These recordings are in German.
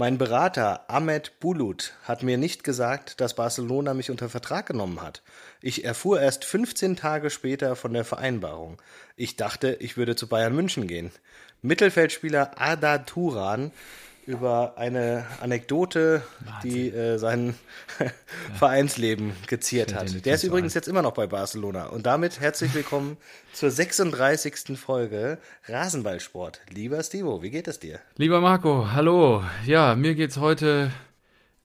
Mein Berater Ahmed Bulut hat mir nicht gesagt, dass Barcelona mich unter Vertrag genommen hat. Ich erfuhr erst 15 Tage später von der Vereinbarung. Ich dachte, ich würde zu Bayern München gehen. Mittelfeldspieler Ada Turan über eine Anekdote, die äh, sein Vereinsleben geziert hat. Der ist übrigens jetzt immer noch bei Barcelona. Und damit herzlich willkommen zur 36. Folge Rasenballsport. Lieber Stivo, wie geht es dir? Lieber Marco, hallo. Ja, mir geht's heute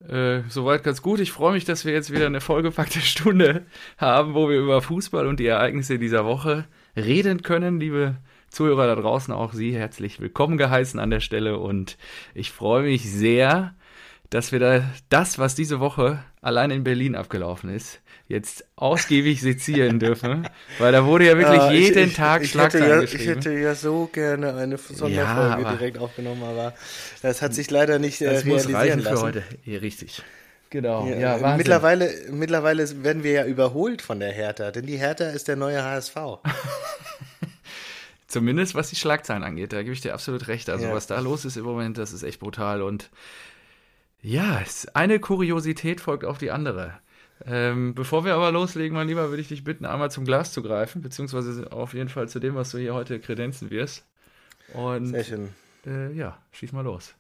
äh, soweit ganz gut. Ich freue mich, dass wir jetzt wieder eine vollgepackte Stunde haben, wo wir über Fußball und die Ereignisse dieser Woche reden können, liebe Zuhörer da draußen, auch Sie herzlich willkommen geheißen an der Stelle und ich freue mich sehr, dass wir da das, was diese Woche allein in Berlin abgelaufen ist, jetzt ausgiebig sezieren dürfen, weil da wurde ja wirklich ja, jeden ich, Tag Schlagzeilen ja, geschrieben. Ich hätte ja so gerne eine Sonderfolge ja, direkt aufgenommen, aber das hat sich leider nicht äh, das realisieren muss reichen lassen. für heute. Ja, richtig. Genau. Ja, ja mittlerweile, mittlerweile werden wir ja überholt von der Hertha, denn die Hertha ist der neue HSV. Zumindest was die Schlagzeilen angeht, da gebe ich dir absolut recht. Also ja. was da los ist im Moment, das ist echt brutal. Und ja, eine Kuriosität folgt auf die andere. Ähm, bevor wir aber loslegen, mein Lieber, würde ich dich bitten, einmal zum Glas zu greifen, beziehungsweise auf jeden Fall zu dem, was du hier heute kredenzen wirst. Und, Sehr schön. Äh, ja, schieß mal los.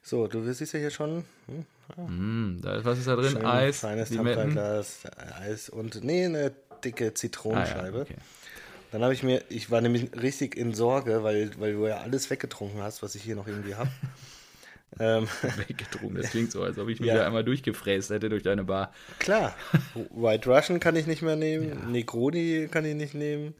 So, du siehst ja hier schon. Hm, ja. mm, da, was ist da drin? Schön, Eis, feines Glas, Eis und nee, eine dicke Zitronenscheibe. Ah, ja, okay. Dann habe ich mir, ich war nämlich richtig in Sorge, weil, weil du ja alles weggetrunken hast, was ich hier noch irgendwie habe. ähm, weggetrunken, das klingt so, als ob ich mich ja. da einmal durchgefräst hätte durch deine Bar. Klar, White Russian kann ich nicht mehr nehmen, ja. Negroni kann ich nicht nehmen.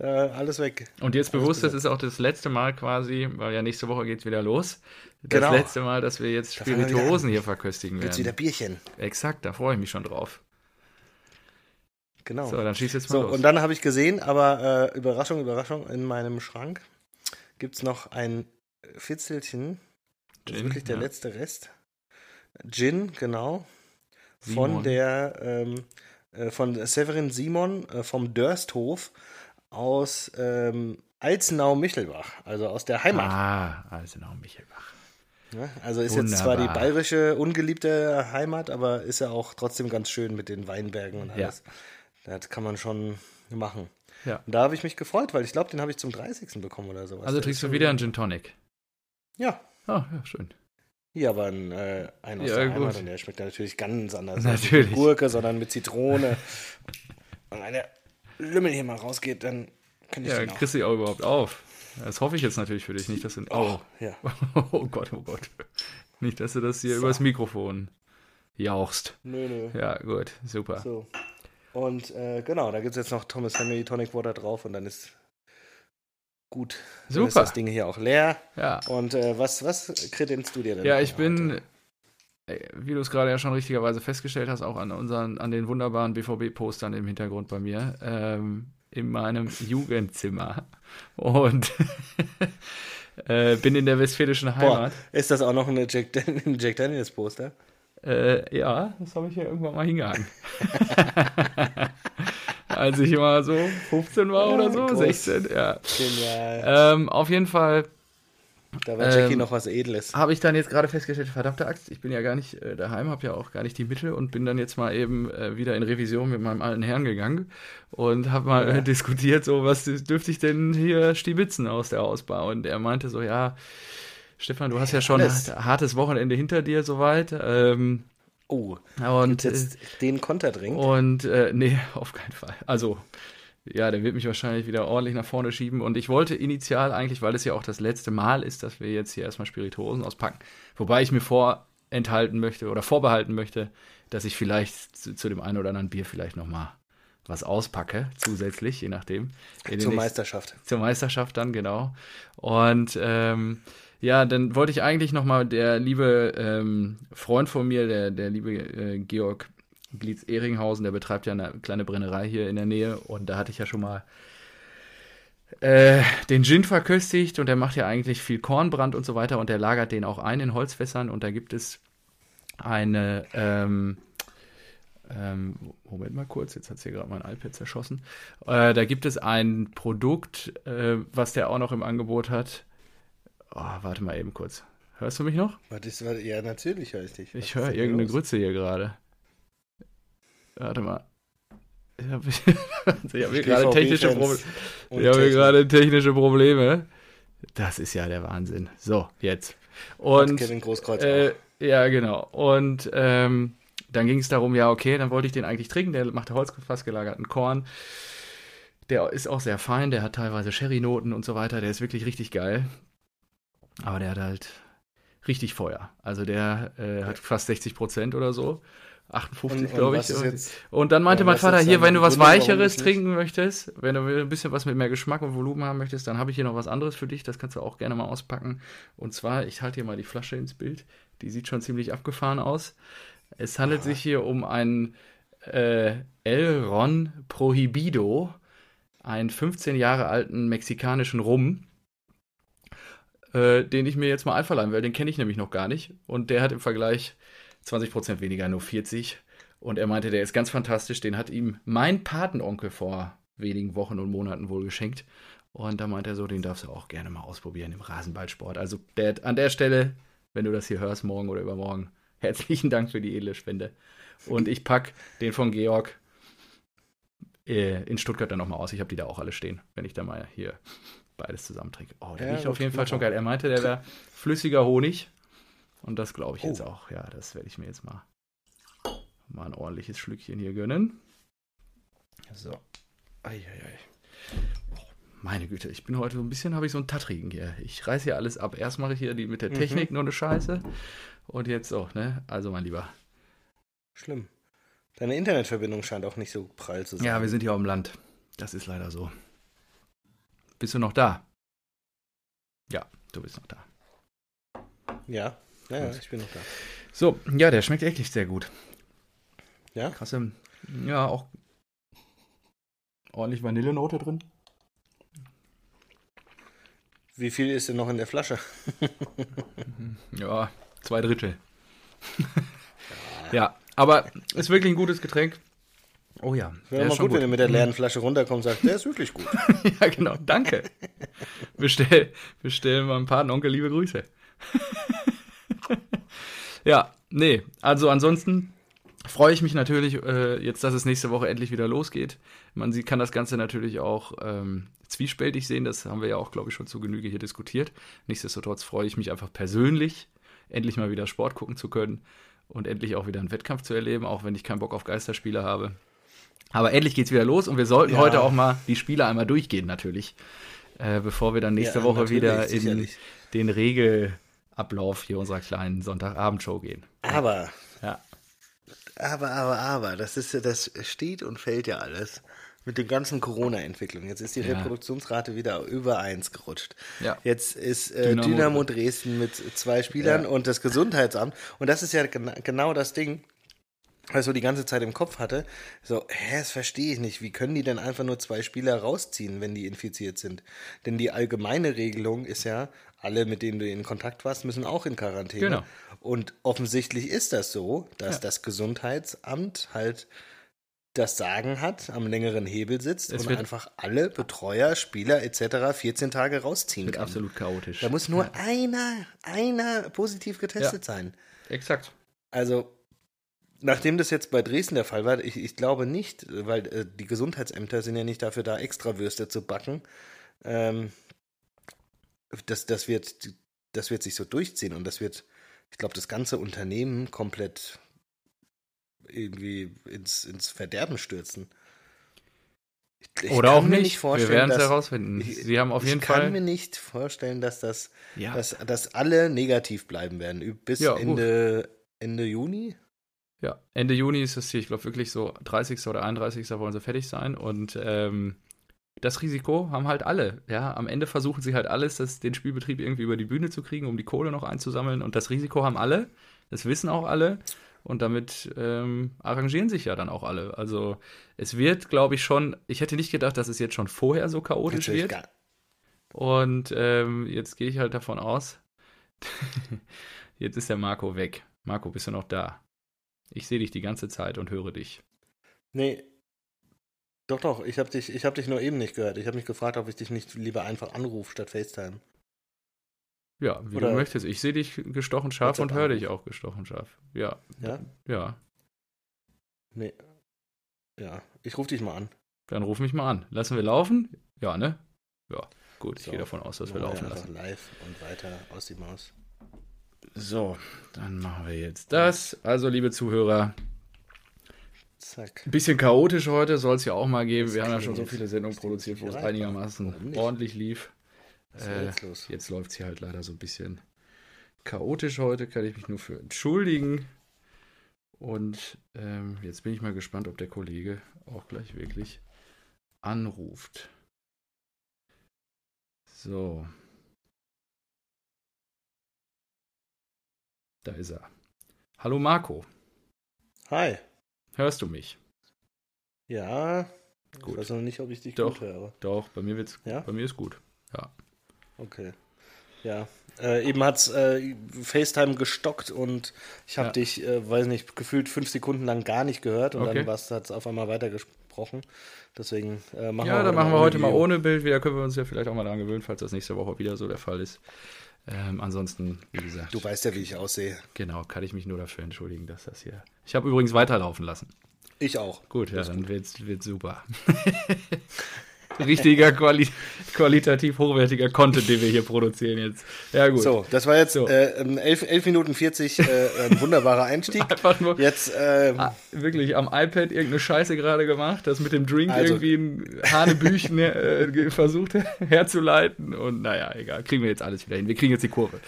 Äh, alles weg. Und jetzt bewusst, das ist auch das letzte Mal quasi, weil ja nächste Woche geht es wieder los. Das genau. letzte Mal, dass wir jetzt Spirituosen hier verköstigen werden. Jetzt wieder Bierchen. Exakt, da freue ich mich schon drauf. Genau. So, dann schieß jetzt mal so, los. Und dann habe ich gesehen, aber äh, Überraschung, Überraschung, in meinem Schrank gibt es noch ein Fitzelchen. Das ist wirklich der ja. letzte Rest. Gin, genau. Simon. Von der, ähm, äh, von Severin Simon äh, vom Dörsthof aus ähm, Alzenau-Michelbach, also aus der Heimat. Ah, Alzenau-Michelbach. Ja, also ist Wunderbar. jetzt zwar die bayerische ungeliebte Heimat, aber ist ja auch trotzdem ganz schön mit den Weinbergen und alles. Ja. Das kann man schon machen. Ja. Und da habe ich mich gefreut, weil ich glaube, den habe ich zum 30. bekommen oder sowas. Also trinkst du wieder einen Gin Tonic? Ja. Ah, ja, schön. Hier aber ein, äh, ein aus ja, der Heimat und der schmeckt natürlich ganz anders. Natürlich. Nicht mit Gurke, sondern mit Zitrone. und wenn der Lümmel hier mal rausgeht, dann kann ich Ja, den kriegst du auch überhaupt auf. Das hoffe ich jetzt natürlich für dich nicht, dass du. Oh, oh ja. oh Gott, oh Gott. Nicht, dass du das hier so. übers Mikrofon jauchst. Nö, nö. Ja, gut, super. So. Und äh, genau, da gibt es jetzt noch Thomas Family Tonic Water drauf und dann ist gut. Dann Super. ist das Ding hier auch leer. Ja. Und äh, was, was kredenzt du dir denn? Ja, ich bin, äh, wie du es gerade ja schon richtigerweise festgestellt hast, auch an unseren, an den wunderbaren BVB-Postern im Hintergrund bei mir, ähm, in meinem Jugendzimmer. Und äh, bin in der westfälischen Heimat. Boah, ist das auch noch eine Jack, Jack Daniels Poster? Äh, ja, das habe ich ja irgendwann mal hingehangen. Als ich mal so 15 war oder so, Groß. 16, ja. Genial. Ähm, auf jeden Fall. Da war Jackie ähm, noch was Edles. Habe ich dann jetzt gerade festgestellt, verdammte Axt, ich bin ja gar nicht äh, daheim, habe ja auch gar nicht die Mittel und bin dann jetzt mal eben äh, wieder in Revision mit meinem alten Herrn gegangen und habe mal ja. äh, diskutiert, so was dürfte ich denn hier stibitzen aus der Ausbau und er meinte so, ja, Stefan, du hast ja schon ein hartes Wochenende hinter dir soweit. Ähm, oh, und jetzt äh, den Konter dringend? Und äh, nee, auf keinen Fall. Also, ja, der wird mich wahrscheinlich wieder ordentlich nach vorne schieben. Und ich wollte initial eigentlich, weil es ja auch das letzte Mal ist, dass wir jetzt hier erstmal Spirituosen auspacken. Wobei ich mir vorenthalten möchte oder vorbehalten möchte, dass ich vielleicht zu, zu dem einen oder anderen Bier vielleicht nochmal was auspacke, zusätzlich, je nachdem. Zur Meisterschaft. Zur Meisterschaft dann, genau. Und ähm, ja, dann wollte ich eigentlich nochmal der liebe ähm, Freund von mir, der, der liebe äh, Georg Glietz-Ehringhausen, der betreibt ja eine kleine Brennerei hier in der Nähe und da hatte ich ja schon mal äh, den Gin verköstigt und der macht ja eigentlich viel Kornbrand und so weiter und der lagert den auch ein in Holzfässern und da gibt es eine, ähm, ähm, Moment mal kurz, jetzt hat hier gerade mein iPad zerschossen. Äh, da gibt es ein Produkt, äh, was der auch noch im Angebot hat oh, warte mal eben kurz. Hörst du mich noch? Was ist, was, ja, natürlich höre ich dich. Was Ich höre irgendeine los? Grütze hier gerade. Warte mal. Ich habe hab hier gerade technische, Proble hab technische Probleme. Das ist ja der Wahnsinn. So, jetzt. Und Kevin Großkreuz äh, ja, genau. Und ähm, dann ging es darum, ja, okay, dann wollte ich den eigentlich trinken. Der macht Holzfass gelagerten Korn. Der ist auch sehr fein, der hat teilweise Sherry-Noten und so weiter. Der ist wirklich richtig geil. Aber der hat halt richtig Feuer. Also der äh, hat fast 60 Prozent oder so. 58, Und- und glaube ich. jetzt- und dann meinte und mein Vater, hier, wenn du was warum Weicheres trinken möchtest, wenn du ein bisschen was mit mehr Geschmack und Volumen haben möchtest, dann habe ich hier noch was anderes für dich. Das kannst du auch gerne mal auspacken. Und zwar, ich halte hier mal die Flasche ins Bild. Die sieht schon ziemlich abgefahren aus. Es handelt sich hier um einen äh, El Ron Prohibido, einen 15 Jahre alten mexikanischen Rum, äh, den ich mir jetzt mal einverleihen will. Den kenne ich nämlich noch gar nicht. Und der hat im Vergleich 20% weniger, nur 40. Und er meinte, der ist ganz fantastisch. Den hat ihm mein Patenonkel vor wenigen Wochen und Monaten wohl geschenkt. Und da meinte er so, den darfst du auch gerne mal ausprobieren im Rasenballsport. Also der, an der Stelle, wenn du das hier hörst, morgen oder übermorgen, herzlichen Dank für die edle Spende. Und ich pack den von Georg äh, in Stuttgart dann nochmal aus. Ich habe die da auch alle stehen, wenn ich da mal hier beides zusammen trinke. Oh, der Ja, riecht auf jeden Fall schon geil. Er meinte, der wäre flüssiger Honig. Und das glaube ich jetzt Oh. auch. Ja, das werde ich mir jetzt mal, mal ein ordentliches Schlückchen hier gönnen. So. Eieiei. Oh, meine Güte, ich bin heute so ein bisschen, habe ich so einen Tattrigen hier. Ich reiße hier alles ab. Erst mache ich hier die mit der Mhm. Technik nur eine Scheiße. Und jetzt so, ne? Also, mein Lieber. Schlimm. Deine Internetverbindung scheint auch nicht so prall zu sein. Ja, wir sind hier auf dem Land. Das ist leider so. Bist du noch da? Ja, du bist noch da. Ja, ja, ja ich bin noch da. So, ja, der schmeckt echt sehr gut. Ja? Krasse, ja, auch ordentlich Vanillenote drin. Wie viel ist denn noch in der Flasche? Ja, zwei Drittel. ja, aber ist wirklich ein gutes Getränk. Oh ja, Wäre mal ist schon gut, wenn du mit der leeren Flasche runterkommst und sagst, der ist wirklich gut. ja, genau, danke. Bestell, bestell mal ein paar Onkel liebe Grüße. ja, nee, also ansonsten freue ich mich natürlich äh, jetzt, dass es nächste Woche endlich wieder losgeht. Man sieht, kann das Ganze natürlich auch ähm, zwiespältig sehen, das haben wir ja auch, glaube ich, schon zu Genüge hier diskutiert. Nichtsdestotrotz freue ich mich einfach persönlich, endlich mal wieder Sport gucken zu können und endlich auch wieder einen Wettkampf zu erleben, auch wenn ich keinen Bock auf Geisterspiele habe. Aber endlich geht's wieder los und wir sollten Ja. heute auch mal die Spiele einmal durchgehen, natürlich. Äh, bevor wir dann nächste Ja, Woche wieder in sicherlich. den Regelablauf hier unserer kleinen Sonntagabendshow gehen. Aber, Ja. aber, aber, aber, das ist ja, das steht und fällt ja alles mit den ganzen Corona-Entwicklungen. Jetzt ist die Ja. Reproduktionsrate wieder über eins gerutscht. Ja. Jetzt ist äh, Dynamo- Dynamo, Dresden mit zwei Spielern und das Gesundheitsamt. Und das ist ja gena genau das Ding, was ich so die ganze Zeit im Kopf hatte. So, hä, das verstehe ich nicht. Wie können die denn einfach nur zwei Spieler rausziehen, wenn die infiziert sind? Denn die allgemeine Regelung ist ja, alle, mit denen du in Kontakt warst, müssen auch in Quarantäne. Genau. Und offensichtlich ist das so, dass Ja. das Gesundheitsamt halt das Sagen hat, am längeren Hebel sitzt Es und einfach alle Betreuer, Spieler etc. 14 Tage rausziehen Wird kann. absolut chaotisch. Da muss nur einer, einer positiv getestet sein. Exakt. Also, nachdem das jetzt bei Dresden der Fall war, ich, ich glaube nicht, weil äh, die Gesundheitsämter sind ja nicht dafür da, Extrawürste zu backen. Ähm, das, das, wird, das wird sich so durchziehen und das wird, ich glaube, das ganze Unternehmen komplett irgendwie ins, ins Verderben stürzen. Ich, Oder auch mir nicht. wir vorstellen, werden es herausfinden. ich- Sie haben auf jeden ich kann Fall. mir nicht vorstellen, dass das, Ja. dass, dass alle negativ bleiben werden. Bis Ja. Ende, Ende Juni. Ja, Ende Juni ist das hier, ich glaube wirklich so 30. oder 31. wollen sie fertig sein und ähm, das Risiko haben halt alle. Ja, am Ende versuchen sie halt alles, das, den Spielbetrieb irgendwie über die Bühne zu kriegen, um die Kohle noch einzusammeln und das Risiko haben alle. Das wissen auch alle und damit ähm, arrangieren sich ja dann auch alle. Also es wird, glaube ich, schon. Ich hätte nicht gedacht, dass es jetzt schon vorher so chaotisch Natürlich wird. gar- Und ähm, jetzt gehe ich halt davon aus, jetzt ist der Marco weg. Marco, bist du noch da? Ich sehe dich die ganze Zeit und höre dich. Nee. Doch, doch, ich habe dich, ich hab dich nur eben nicht gehört. Ich habe mich gefragt, ob ich dich nicht lieber einfach anrufe statt FaceTime. Ja, wie Oder- du möchtest. Ich sehe dich gestochen scharf und höre dich auch gestochen scharf. Ja. Ja? Ja. Nee. Ja, ich rufe dich mal an. Dann ruf mich mal an. Lassen wir laufen? Ja, ne? Ja, gut. Ich So, gehe davon aus, dass wir laufen lassen. live und weiter aus die Maus. So, dann machen wir jetzt das. Also, liebe Zuhörer, Zack. ein bisschen chaotisch heute soll es ja auch mal geben. Das Wir haben ja schon so viele. Sendungen produziert, wo es einigermaßen ordentlich lief. Äh, jetzt los? Jetzt läuft es hier halt leider so ein bisschen chaotisch heute, kann ich mich nur für entschuldigen. Und ähm, jetzt bin ich mal gespannt, ob der Kollege auch gleich wirklich anruft. So. Da ist er. Hallo Marco, Hi. hörst du mich? Ja. Gut. Ich weiß noch nicht, ob ich dich Doch. gut höre. Doch, bei mir wird's Ja? bei mir ist gut. Ja. Okay. Ja. Äh, eben hat's äh, FaceTime gestockt und ich habe Ja. dich, äh, weiß nicht, gefühlt fünf Sekunden lang gar nicht gehört und Okay. dann hat es auf einmal weitergesprochen. Deswegen äh, machen ja, wir dann machen wir heute mal ohne Bild. Wieder können wir uns ja vielleicht auch mal daran gewöhnen, falls das nächste Woche wieder so der Fall ist. Ähm, ansonsten, wie gesagt, Du weißt ja, wie ich aussehe. genau, kann ich mich nur dafür entschuldigen, dass das hier. Ich habe übrigens weiterlaufen lassen. Ich auch. Gut, ja, dann wird's, wird's super. Richtiger Quali qualitativ hochwertiger Content, den wir hier produzieren jetzt. Ja, gut. So, das war jetzt So. äh, ähm, 11, 11 Minuten 40, äh, ein wunderbarer Einstieg. Einfach nur Jetzt, ähm, ah, wirklich am iPad irgendeine Scheiße gerade gemacht, das mit dem Drink Also- irgendwie ein Hanebüchen äh, ge- versucht herzuleiten und naja, egal, kriegen wir jetzt alles wieder hin. Wir kriegen jetzt die Kurve.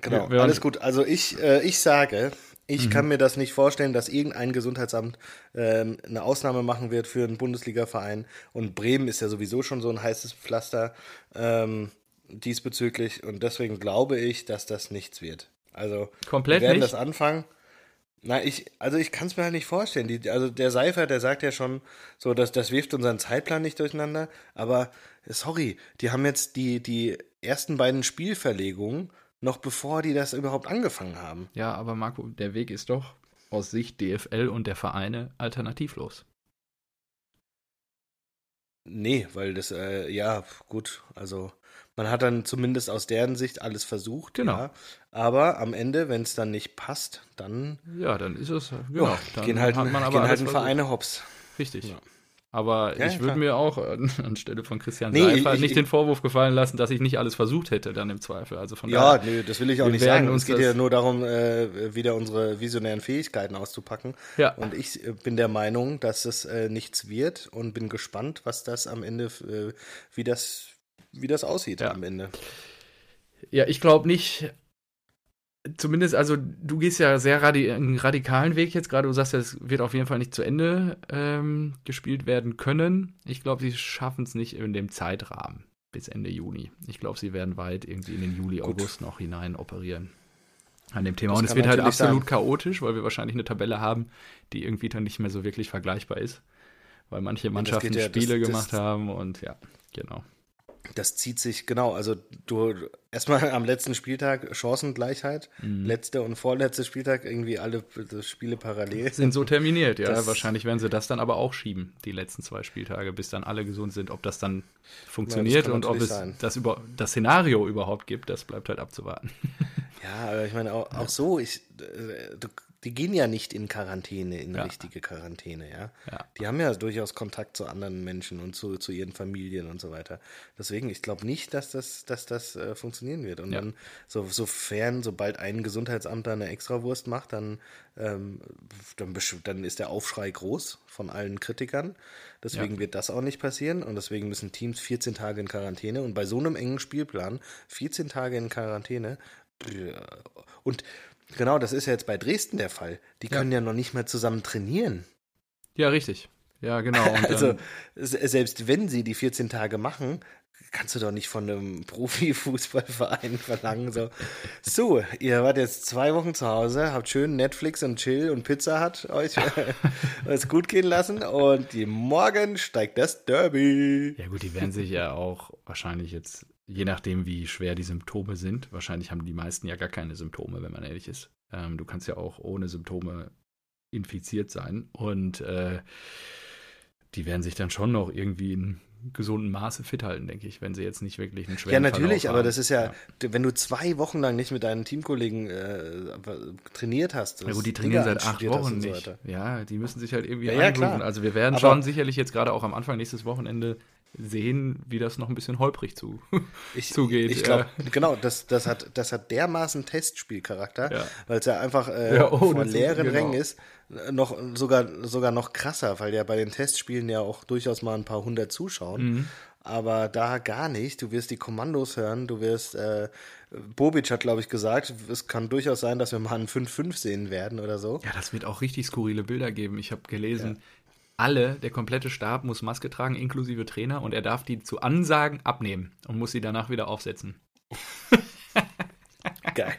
Genau, alles gut. Also ich, äh, ich sage, Mhm. ich kann mir das nicht vorstellen, dass irgendein Gesundheitsamt ähm, eine Ausnahme machen wird für einen Bundesliga-Verein. Und Bremen ist ja sowieso schon so ein heißes Pflaster ähm, diesbezüglich. Und deswegen glaube ich, dass das nichts wird. Also Komplett wir werden nicht? das anfangen. Na, ich, also ich kann es mir halt nicht vorstellen. Die, also der Seifer, der sagt ja schon, so, dass das wirft unseren Zeitplan nicht durcheinander. Aber sorry, die haben jetzt die, die ersten beiden Spielverlegungen noch bevor die das überhaupt angefangen haben. Ja, aber Marco, der Weg ist doch aus Sicht DFL und der Vereine alternativlos. Nee, weil das, äh, ja, gut, also man hat dann zumindest aus deren Sicht alles versucht. Genau. Ja, aber am Ende, wenn es dann nicht passt, dann Ja, dann ist es, ja, ja, dann gehen halt, hat man aber gehen halt. Vereine hops. Richtig. Ja. Aber Ja, ich würde mir auch äh, anstelle von Christian Nee, Seifert ich- nicht ich- den Vorwurf gefallen lassen, dass ich nicht alles versucht hätte, dann im Zweifel. Also von Ja, daher, nö, das will ich auch nicht sagen. uns Es geht ja nur darum, äh, wieder unsere visionären Fähigkeiten auszupacken. Ja. Und ich äh, bin der Meinung, dass es äh, nichts wird und bin gespannt, was das am Ende, äh, wie das, wie das aussieht Ja. am Ende. Ja, ich glaube nicht. Zumindest, also du gehst ja sehr radi einen radikalen Weg jetzt gerade. Du sagst ja, es wird auf jeden Fall nicht zu Ende ähm, gespielt werden können. Ich glaube, sie schaffen es nicht in dem Zeitrahmen bis Ende Juni. Ich glaube, sie werden weit irgendwie in den Juli, Gut. August noch hinein operieren. An dem Thema. Das Und es wird halt absolut sein. chaotisch, weil wir wahrscheinlich eine Tabelle haben, die irgendwie dann nicht mehr so wirklich vergleichbar ist. Weil manche Mannschaften ja- das- Spiele das- gemacht haben und ja, genau. Das zieht sich, genau, also du erstmal am letzten Spieltag Chancengleichheit, Mhm. letzter und vorletzter Spieltag irgendwie alle Spiele parallel. sind so terminiert, ja. Das- Wahrscheinlich werden sie das dann aber auch schieben, die letzten zwei Spieltage, bis dann alle gesund sind. Ob das dann Ja, funktioniert das kann und ob es sein. das, über, das Szenario überhaupt gibt, das bleibt halt abzuwarten. Ja, aber ich meine auch, auch so, ich, äh, du, die gehen ja nicht in Quarantäne, in Ja. richtige Quarantäne, ja? Ja. Die haben ja durchaus Kontakt zu anderen Menschen und zu, zu ihren Familien und so weiter. Deswegen, ich glaube nicht, dass das, dass das äh, funktionieren wird. Und Ja. dann, so, sofern, sobald ein Gesundheitsamt da eine Extrawurst macht, dann, ähm, dann, dann ist der Aufschrei groß von allen Kritikern. Deswegen wird das auch nicht passieren und deswegen müssen Teams 14 Tage in Quarantäne und bei so einem engen Spielplan 14 Tage in Quarantäne und genau, das ist ja jetzt bei Dresden der Fall. Die Ja. können ja, noch nicht mehr zusammen trainieren. Ja, richtig. Ja, genau. Und Also selbst wenn sie die 14 Tage machen, kannst du doch nicht von einem Profifußballverein verlangen, so, so, ihr wart jetzt zwei Wochen zu Hause, habt schön Netflix und Chill und Pizza hat euch es gut gehen lassen und die morgen steigt das Derby. ja gut, die werden sich ja auch wahrscheinlich jetzt, je nachdem wie schwer die Symptome sind, wahrscheinlich haben die meisten ja gar keine Symptome, wenn man ehrlich ist. Ähm, du kannst ja auch ohne Symptome infiziert sein und äh, die werden sich dann schon noch irgendwie in gesunden Maße fit halten, denke ich, wenn sie jetzt nicht wirklich einen schweren Ja, natürlich, Verlauf aber haben. das ist ja, wenn du zwei Wochen lang nicht mit deinen Teamkollegen äh, trainiert hast. Ja gut, die trainieren seit acht Wochen so nicht. ja, die müssen sich halt irgendwie Ja, ja. Also wir werden Aber- schon sicherlich jetzt gerade auch am Anfang nächstes Wochenende sehen, wie das noch ein bisschen holprig zu, Ich, zugeht. Ich glaube, genau, das, das, hat, das hat dermaßen Testspielcharakter, Ja. weil es ja einfach äh, Ja, oh, ist- leeren genau. Rängen ist. Noch, sogar, sogar noch krasser, weil ja bei den Testspielen ja auch durchaus mal ein paar hundert zuschauen. Mhm. Aber da gar nicht. Du wirst die Kommandos hören, du wirst, äh, Bobic hat, glaube ich, gesagt, es kann durchaus sein, dass wir mal einen 5-5 sehen werden oder so. Ja, das wird auch richtig skurrile Bilder geben. Ich habe gelesen, alle, der komplette Stab muss Maske tragen, inklusive Trainer, und er darf die zu Ansagen abnehmen und muss sie danach wieder aufsetzen. Geil.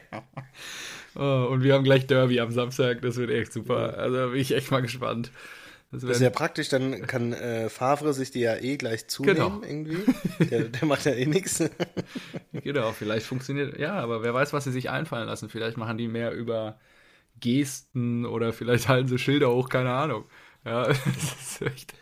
Oh, und wir haben gleich Derby am Samstag, das wird echt super. Also bin ich echt mal gespannt. Das Das ist ja praktisch, dann kann äh, Favre sich die ja eh gleich zunehmen Genau. irgendwie. Der, der macht ja eh nichts. Genau, vielleicht funktioniert, ja, aber wer weiß, was sie sich einfallen lassen. Vielleicht machen die mehr über Gesten oder vielleicht halten sie Schilder hoch, keine Ahnung. Ja, das ist echt.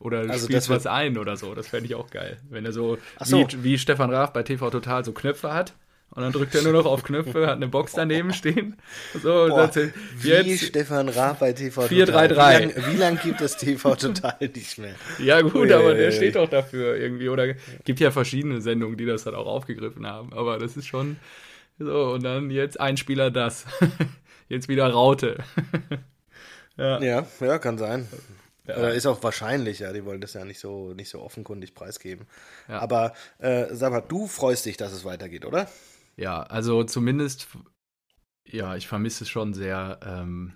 Oder Also spielt was ein oder so, das fände ich auch geil. Wenn er so, so. Wie, wie Stefan Raaf bei TV Total so Knöpfe hat und dann drückt er nur noch auf Knöpfe, hat eine Box daneben stehen. So, und Boah, dann zählt- wie jetzt, Stefan Raab bei TV 4, Total. 3, 3. Wie lange lang gibt es TV Total nicht mehr? Ja, gut, Ui, aber der steht doch dafür irgendwie. Oder gibt ja verschiedene Sendungen, die das dann auch aufgegriffen haben. Aber das ist schon so. Und dann jetzt ein Spieler das. Jetzt wieder Raute. Ja. Ja, ja, kann sein. Ja. Oder ist auch wahrscheinlich, ja, die wollen das ja nicht so, nicht so offenkundig preisgeben. Ja. Aber äh, sag mal, du freust dich, dass es weitergeht, oder? ja, also zumindest, ja, ich vermisse es schon sehr. Ähm,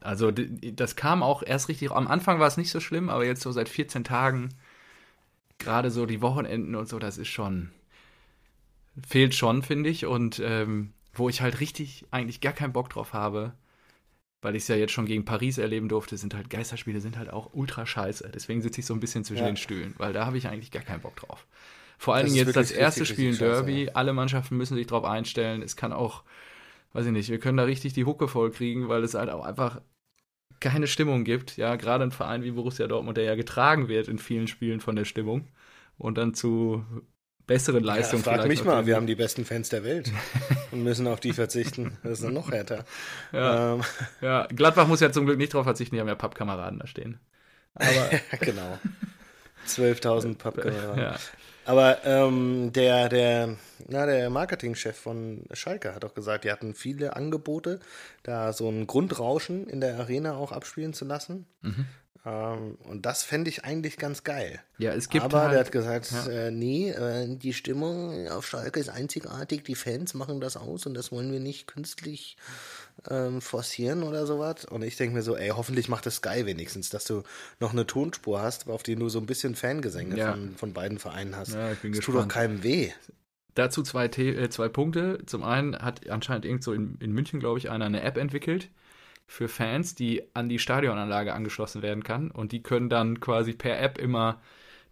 also das kam auch erst richtig. Am Anfang war es nicht so schlimm, aber jetzt so seit 14 Tagen, gerade so die Wochenenden und so, das ist schon, fehlt schon, finde ich. Und ähm, wo ich halt richtig eigentlich gar keinen Bock drauf habe, weil ich es ja jetzt schon gegen Paris erleben durfte, sind halt Geisterspiele sind halt auch ultra scheiße. Deswegen sitze ich so ein bisschen zwischen Ja. den Stühlen, weil da habe ich eigentlich gar keinen Bock drauf. Vor allen Dingen jetzt das erste richtig, Spiel scheiße, Derby. Alle Mannschaften müssen sich drauf einstellen. Es kann auch, weiß ich nicht, wir können da richtig die Hucke voll kriegen, weil es halt auch einfach keine Stimmung gibt. Ja, gerade ein Verein wie Borussia Dortmund, der ja getragen wird in vielen Spielen von der Stimmung und dann zu besseren Ja, Leistungen frag mich mal, wir haben die besten Fans der Welt und müssen auf die verzichten. Das ist dann noch härter. Ja. Ähm, Ja, Gladbach muss ja zum Glück nicht drauf verzichten, die haben ja Pappkameraden da stehen. Aber, genau. 12.000 Pappkameraden. ja. Aber ähm, der, der, na, der Marketingchef von Schalke hat auch gesagt, die hatten viele Angebote, da so ein Grundrauschen in der Arena auch abspielen zu lassen. Mhm. Ähm, und das fände ich eigentlich ganz geil. ja, es gibt Aber halt, der hat gesagt, ja. äh, nee, äh, die Stimmung auf Schalke ist einzigartig, die Fans machen das aus und das wollen wir nicht künstlich ähm, forcieren oder sowas. Und ich denke mir so, ey, hoffentlich macht das Sky wenigstens, dass du noch eine Tonspur hast, auf die du so ein bisschen Fangesänge Ja. von, von beiden Vereinen hast. Ja, ich bin das tut doch gespannt. keinem weh. Dazu zwei, The äh, zwei Punkte. Zum einen hat anscheinend irgend so in, in München, glaube ich, einer eine App entwickelt für Fans, die an die Stadionanlage angeschlossen werden kann. Und die können dann quasi per App immer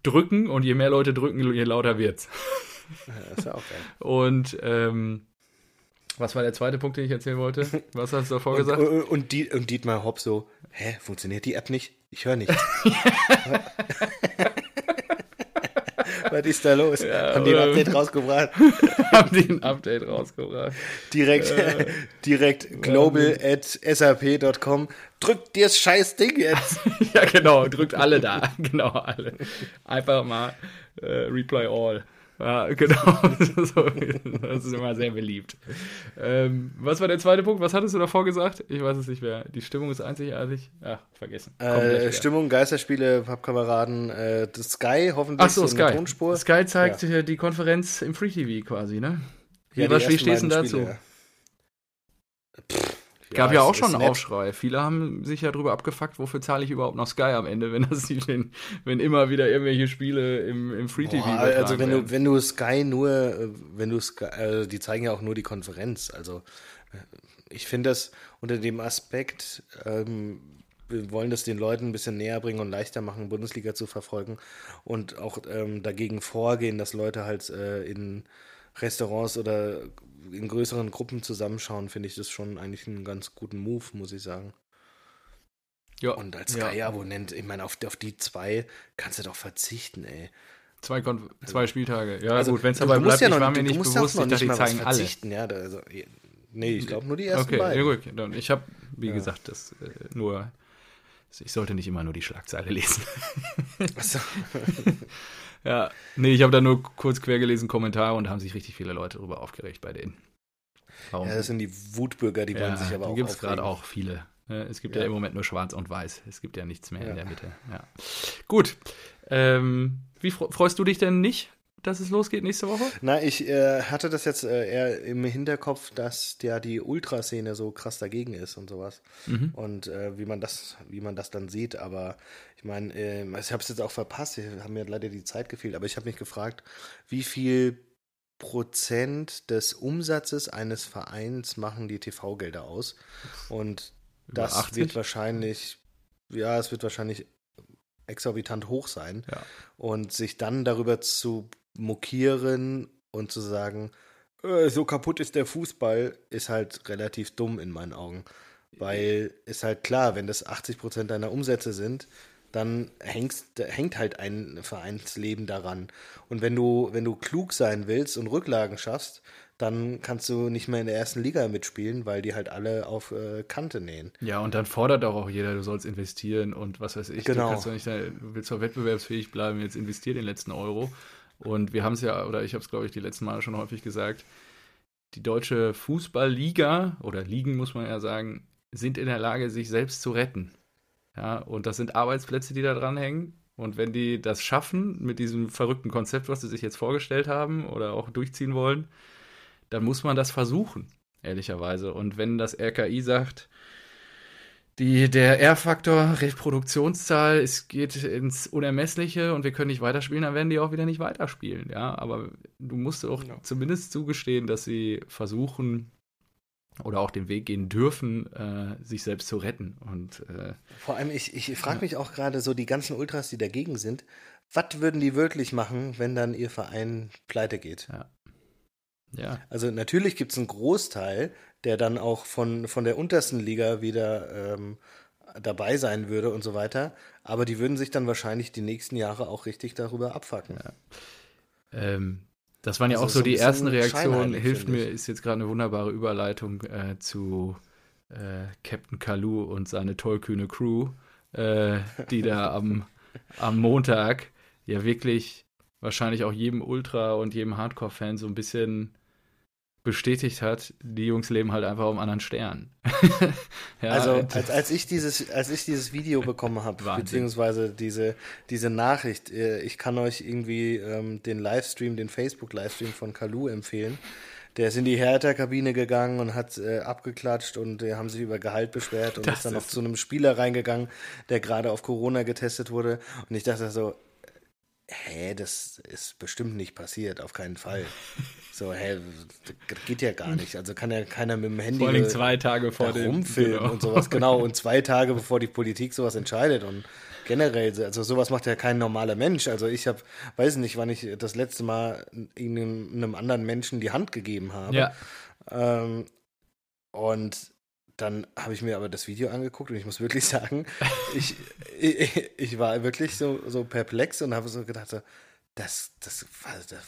drücken und je mehr Leute drücken, je lauter wird's. Ja, ist ja auch geil. Und ähm, was war der zweite Punkt, den ich erzählen wollte? Was hast du davor Und, gesagt? und, und, die, und Dietmar Hopp so, hä, funktioniert die App nicht? Ich höre nichts. Was ist da los? Haben die ein Update rausgebracht? haben die ein Update rausgebracht. Direkt, direkt global at sap.com. Drückt dir das scheiß Ding jetzt. ja, genau, drückt alle da. Genau, alle. Einfach mal äh, Reply All. Ja, genau. das ist immer sehr beliebt. Ähm, was war der zweite Punkt? Was hattest du davor gesagt? Ich weiß es nicht mehr. Die Stimmung ist einzigartig. Ach, vergessen. Äh. Stimmung, Geisterspiele, Pappkameraden, äh, Sky hoffentlich Ach so, Sky. Tonspur. Sky zeigt äh, die Konferenz im Free TV quasi, ne? Wie, Ja, die was, wie stehst du dazu? Spiele. Pff, Gab ja, auch schon einen nett. Aufschrei. Viele haben sich ja drüber abgefuckt, wofür zahle ich überhaupt noch Sky am Ende, wenn das nicht, wenn, wenn immer wieder irgendwelche Spiele im, im Free TV Boah, also wenn werden. du, wenn du Sky nur, äh, wenn du Sky, äh, die zeigen ja auch nur die Konferenz. Also äh, ich finde das unter dem Aspekt, ähm, wir wollen das den Leuten ein bisschen näher bringen und leichter machen, Bundesliga zu verfolgen und auch ähm, dagegen vorgehen, dass Leute halt äh, in Restaurants oder in größeren Gruppen zusammenschauen, finde ich das schon eigentlich einen ganz guten Move, muss ich sagen. Ja. Und als Sky-Abonnent, ich meine, auf, auf die zwei kannst du doch verzichten, ey. Zwei, Kon zwei Spieltage. Ja, also, gut, wenn es dabei bleibt, ja noch, ich war mir nicht bewusst, ich dachte, die zeigen alle. Ja, also, nee, ich glaube nur die ersten okay, beiden. Okay, dann, ich habe, wie ja. gesagt, das äh, nur, ich sollte nicht immer nur die Schlagzeile lesen. Achso. ja, nee, ich habe da nur kurz quer gelesen, Kommentare und haben sich richtig viele Leute darüber aufgeregt bei denen. Warum? Ja, das sind die Wutbürger, die ja, wollen sich aber auch. Die gibt es gerade auch viele. Es gibt ja. ja. im Moment nur schwarz und weiß. Es gibt ja nichts mehr ja. in der Mitte. Ja. Gut. Ähm, wie freust du dich denn nicht, dass es losgeht nächste Woche? Na, ich äh, hatte das jetzt äh, eher im Hinterkopf, dass ja die Ultraszene so krass dagegen ist und sowas. Mhm. Und äh, wie man das, wie man das dann sieht. Aber ich meine, äh, ich habe es jetzt auch verpasst. Ich habe mir leider die Zeit gefehlt. Aber ich habe mich gefragt, wie viel Prozent des Umsatzes eines Vereins machen die TV-Gelder aus. Und das wird wahrscheinlich, ja, es wird wahrscheinlich exorbitant hoch sein. Ja. Und sich dann darüber zu mokieren und zu sagen, äh, so kaputt ist der Fußball, ist halt relativ dumm in meinen Augen. Weil ist halt klar, wenn das 80 Prozent deiner Umsätze sind, dann hängst, hängt halt ein Vereinsleben daran. Und wenn du, wenn du klug sein willst und Rücklagen schaffst, dann kannst du nicht mehr in der ersten Liga mitspielen, weil die halt alle auf äh, Kante nähen. Ja, und dann fordert auch jeder, du sollst investieren und was weiß ich. Genau. Du, kannst doch nicht, du willst doch wettbewerbsfähig bleiben, jetzt investier den letzten Euro. Und wir haben es ja, oder ich habe es, glaube ich, die letzten Male schon häufig gesagt, die deutsche Fußballliga, oder Ligen muss man ja sagen, sind in der Lage, sich selbst zu retten. Ja, und das sind Arbeitsplätze, die da dranhängen. Und wenn die das schaffen mit diesem verrückten Konzept, was sie sich jetzt vorgestellt haben oder auch durchziehen wollen, dann muss man das versuchen, ehrlicherweise. Und wenn das RKI sagt, die, der R-Faktor, Reproduktionszahl, es geht ins Unermessliche und wir können nicht weiterspielen, dann werden die auch wieder nicht weiterspielen, ja. Aber du musst auch ja. zumindest zugestehen, dass sie versuchen oder auch den Weg gehen dürfen, äh, sich selbst zu retten. Und, äh, Vor allem, ich, ich frage mich auch gerade so, die ganzen Ultras, die dagegen sind, was würden die wirklich machen, wenn dann ihr Verein pleite geht? Ja. Ja. Also natürlich gibt es einen Großteil, der dann auch von, von der untersten Liga wieder ähm, dabei sein würde und so weiter. Aber die würden sich dann wahrscheinlich die nächsten Jahre auch richtig darüber abfacken. Ja. Ähm, das waren ja also auch so, so die ersten Reaktionen. Hilft mir, ist jetzt gerade eine wunderbare Überleitung äh, zu äh, Captain Kalu und seine tollkühne Crew, äh, die da am, am Montag ja wirklich wahrscheinlich auch jedem Ultra und jedem Hardcore-Fan so ein bisschen bestätigt hat, die Jungs leben halt einfach auf einem anderen Stern. ja, also als, als ich dieses, als ich dieses Video bekommen habe, beziehungsweise diese, diese Nachricht, äh, ich kann euch irgendwie ähm, den Livestream, den Facebook-Livestream von Kalu empfehlen. Der ist in die Hertha-Kabine gegangen und hat äh, abgeklatscht und äh, haben sich über Gehalt beschwert und das ist dann noch zu einem Spieler reingegangen, der gerade auf Corona getestet wurde. Und ich dachte so, hä, das ist bestimmt nicht passiert, auf keinen Fall. So, hä, das geht ja gar nicht. Also kann ja keiner mit dem Handy Vor allem zwei Tage vor dem rumfilmen genau. und sowas, genau. Und zwei Tage bevor die Politik sowas entscheidet und generell, also sowas macht ja kein normaler Mensch. Also ich habe, weiß nicht, wann ich das letzte Mal einem, einem anderen Menschen die Hand gegeben habe. Ja. Ähm, und dann habe ich mir aber das Video angeguckt und ich muss wirklich sagen, ich, ich, ich, war wirklich so, so perplex und habe so gedacht, das, das, das,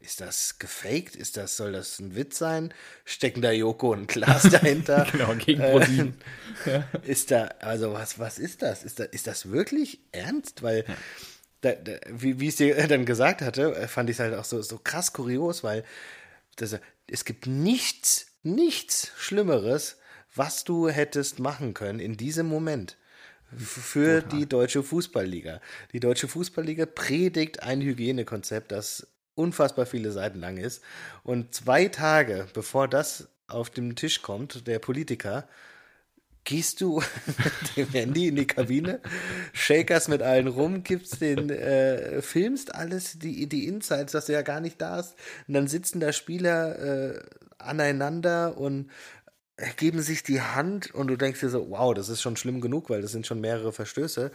ist das gefaked? Ist das, soll das ein Witz sein? Stecken da Joko und Klaas dahinter? genau, gegen ProSieben. Äh. Ist da, also was, was ist das? Ist, da, ist das wirklich ernst? Weil, ja. da, da, wie, wie ich es dir dann gesagt hatte, fand ich es halt auch so, so krass kurios, weil das, es gibt nichts, nichts Schlimmeres, was du hättest machen können in diesem Moment für Total. die deutsche Fußballliga. Die deutsche Fußballliga predigt ein Hygienekonzept, das unfassbar viele Seiten lang ist. Und zwei Tage bevor das auf den Tisch kommt, der Politiker, gehst du mit dem Handy in die Kabine, shakerst mit allen rum, gibst den, äh, filmst alles, die, die Insights, dass du ja gar nicht da hast. Und dann sitzen da Spieler äh, aneinander und geben sich die Hand und du denkst dir so, wow, das ist schon schlimm genug, weil das sind schon mehrere Verstöße.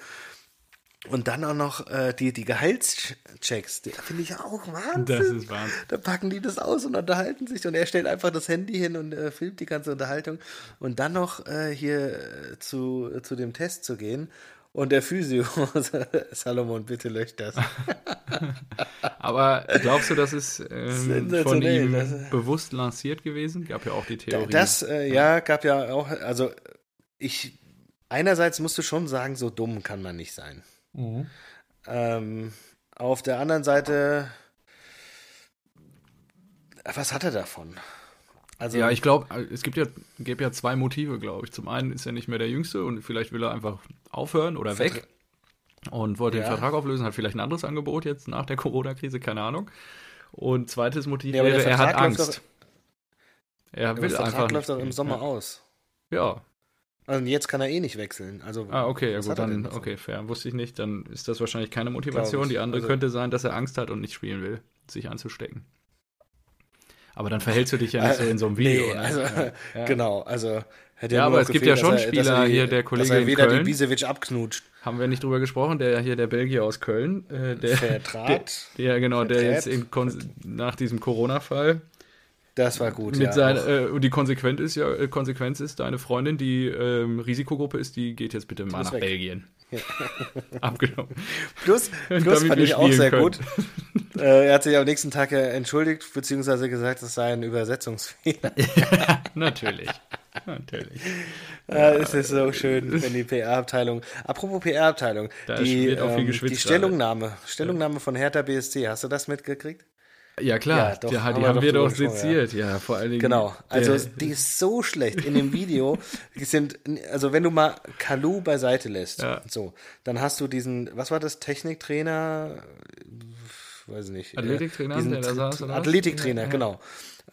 Und dann auch noch äh, die, die Gehaltschecks, die finde ich auch Wahnsinn. Das ist Wahnsinn. Da packen die das aus und unterhalten sich und er stellt einfach das Handy hin und äh, filmt die ganze Unterhaltung. Und dann noch äh, hier äh, zu, zu dem Test zu gehen und der Physio, Salomon, bitte löscht das. Aber glaubst du, das ist ähm, von ihm das- bewusst lanciert gewesen? Gab ja auch die Theorie. Das, äh, ja, gab ja auch, also ich, einerseits musst du schon sagen, so dumm kann man nicht sein. Mhm. Ähm, auf der anderen Seite, was hat er davon? Also, ja, ich glaube, es gibt ja, gibt ja zwei Motive, glaube ich. Zum einen ist er nicht mehr der Jüngste und vielleicht will er einfach aufhören oder Vertra- weg und wollte den Ja. Vertrag auflösen, hat vielleicht ein anderes Angebot jetzt nach der Corona-Krise, keine Ahnung. Und zweites Motiv Ja, wäre, er hat Angst. er aber will der einfach Vertrag nicht läuft doch im. Sommer aus. Ja. Also jetzt kann er eh nicht wechseln. Also, Ah, okay, ja gut, dann, okay, fair. Wusste ich nicht. Dann ist das wahrscheinlich keine Motivation. Die andere Also- könnte sein, dass er Angst hat und nicht spielen will, sich anzustecken. Aber dann verhältst du dich ja nicht so in so einem Video. Nee, ne? also, ja. Genau, also hätte Ja, aber es gibt ja schon dass er- dass er Spieler, die- hier der dass Kollege er in wieder Köln. die Bisevic abknutscht. Haben wir nicht drüber gesprochen, der hier der Belgier aus Köln, äh, der, der, Vertrat. der genau, der Vertrat. jetzt in nach diesem Corona-Fall Das war gut, mit ja. sein, äh, und die Konsequenz ist ja, äh, Konsequenz ist, deine Freundin, die ähm, Risikogruppe ist, die geht jetzt bitte mal nach weg. Belgien. Abgenommen. Plus, plus fand ich auch sehr können. gut. Äh, er hat sich am nächsten Tag ja entschuldigt, beziehungsweise gesagt, es sei ein Übersetzungsfehler. Natürlich. Natürlich. Äh, es ist so schön, wenn die PR-Abteilung. Apropos PR-Abteilung, die, ähm, die Stellungnahme, Stellungnahme von Hertha BSC, hast du das mitgekriegt? Ja, klar. Ja, doch, die, haben die wir haben doch wir doch gesprochen, seziert. Ja. vor allen Dingen. Genau, also die ist so schlecht in dem Video. Sind, also wenn du mal Kalu beiseite lässt, Ja. so, dann hast du diesen, was war das, Techniktrainer, weiß nicht. äh, Athletiktrainer, der da saß, oder? Athletiktrainer, Ja, ja. genau.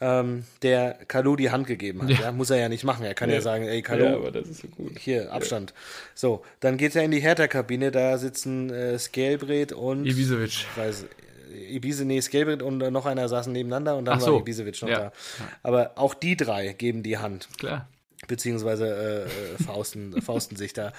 Ähm, der Kalu die Hand gegeben hat. Ja. muss er ja nicht machen. Er kann ja, Ja. sagen, ey Kalu, ja, aber das ist so gut. hier, Abstand. So, dann geht er in die Hertha-Kabine, da sitzen äh, Skelbred und Ibisevic. weiß, Ibise, nee, Skelbred und noch einer saßen nebeneinander und dann so. war Ibisevic noch Ja. da. Aber auch die drei geben die Hand, Klar. beziehungsweise äh, äh, Fausten, Fausten sich da.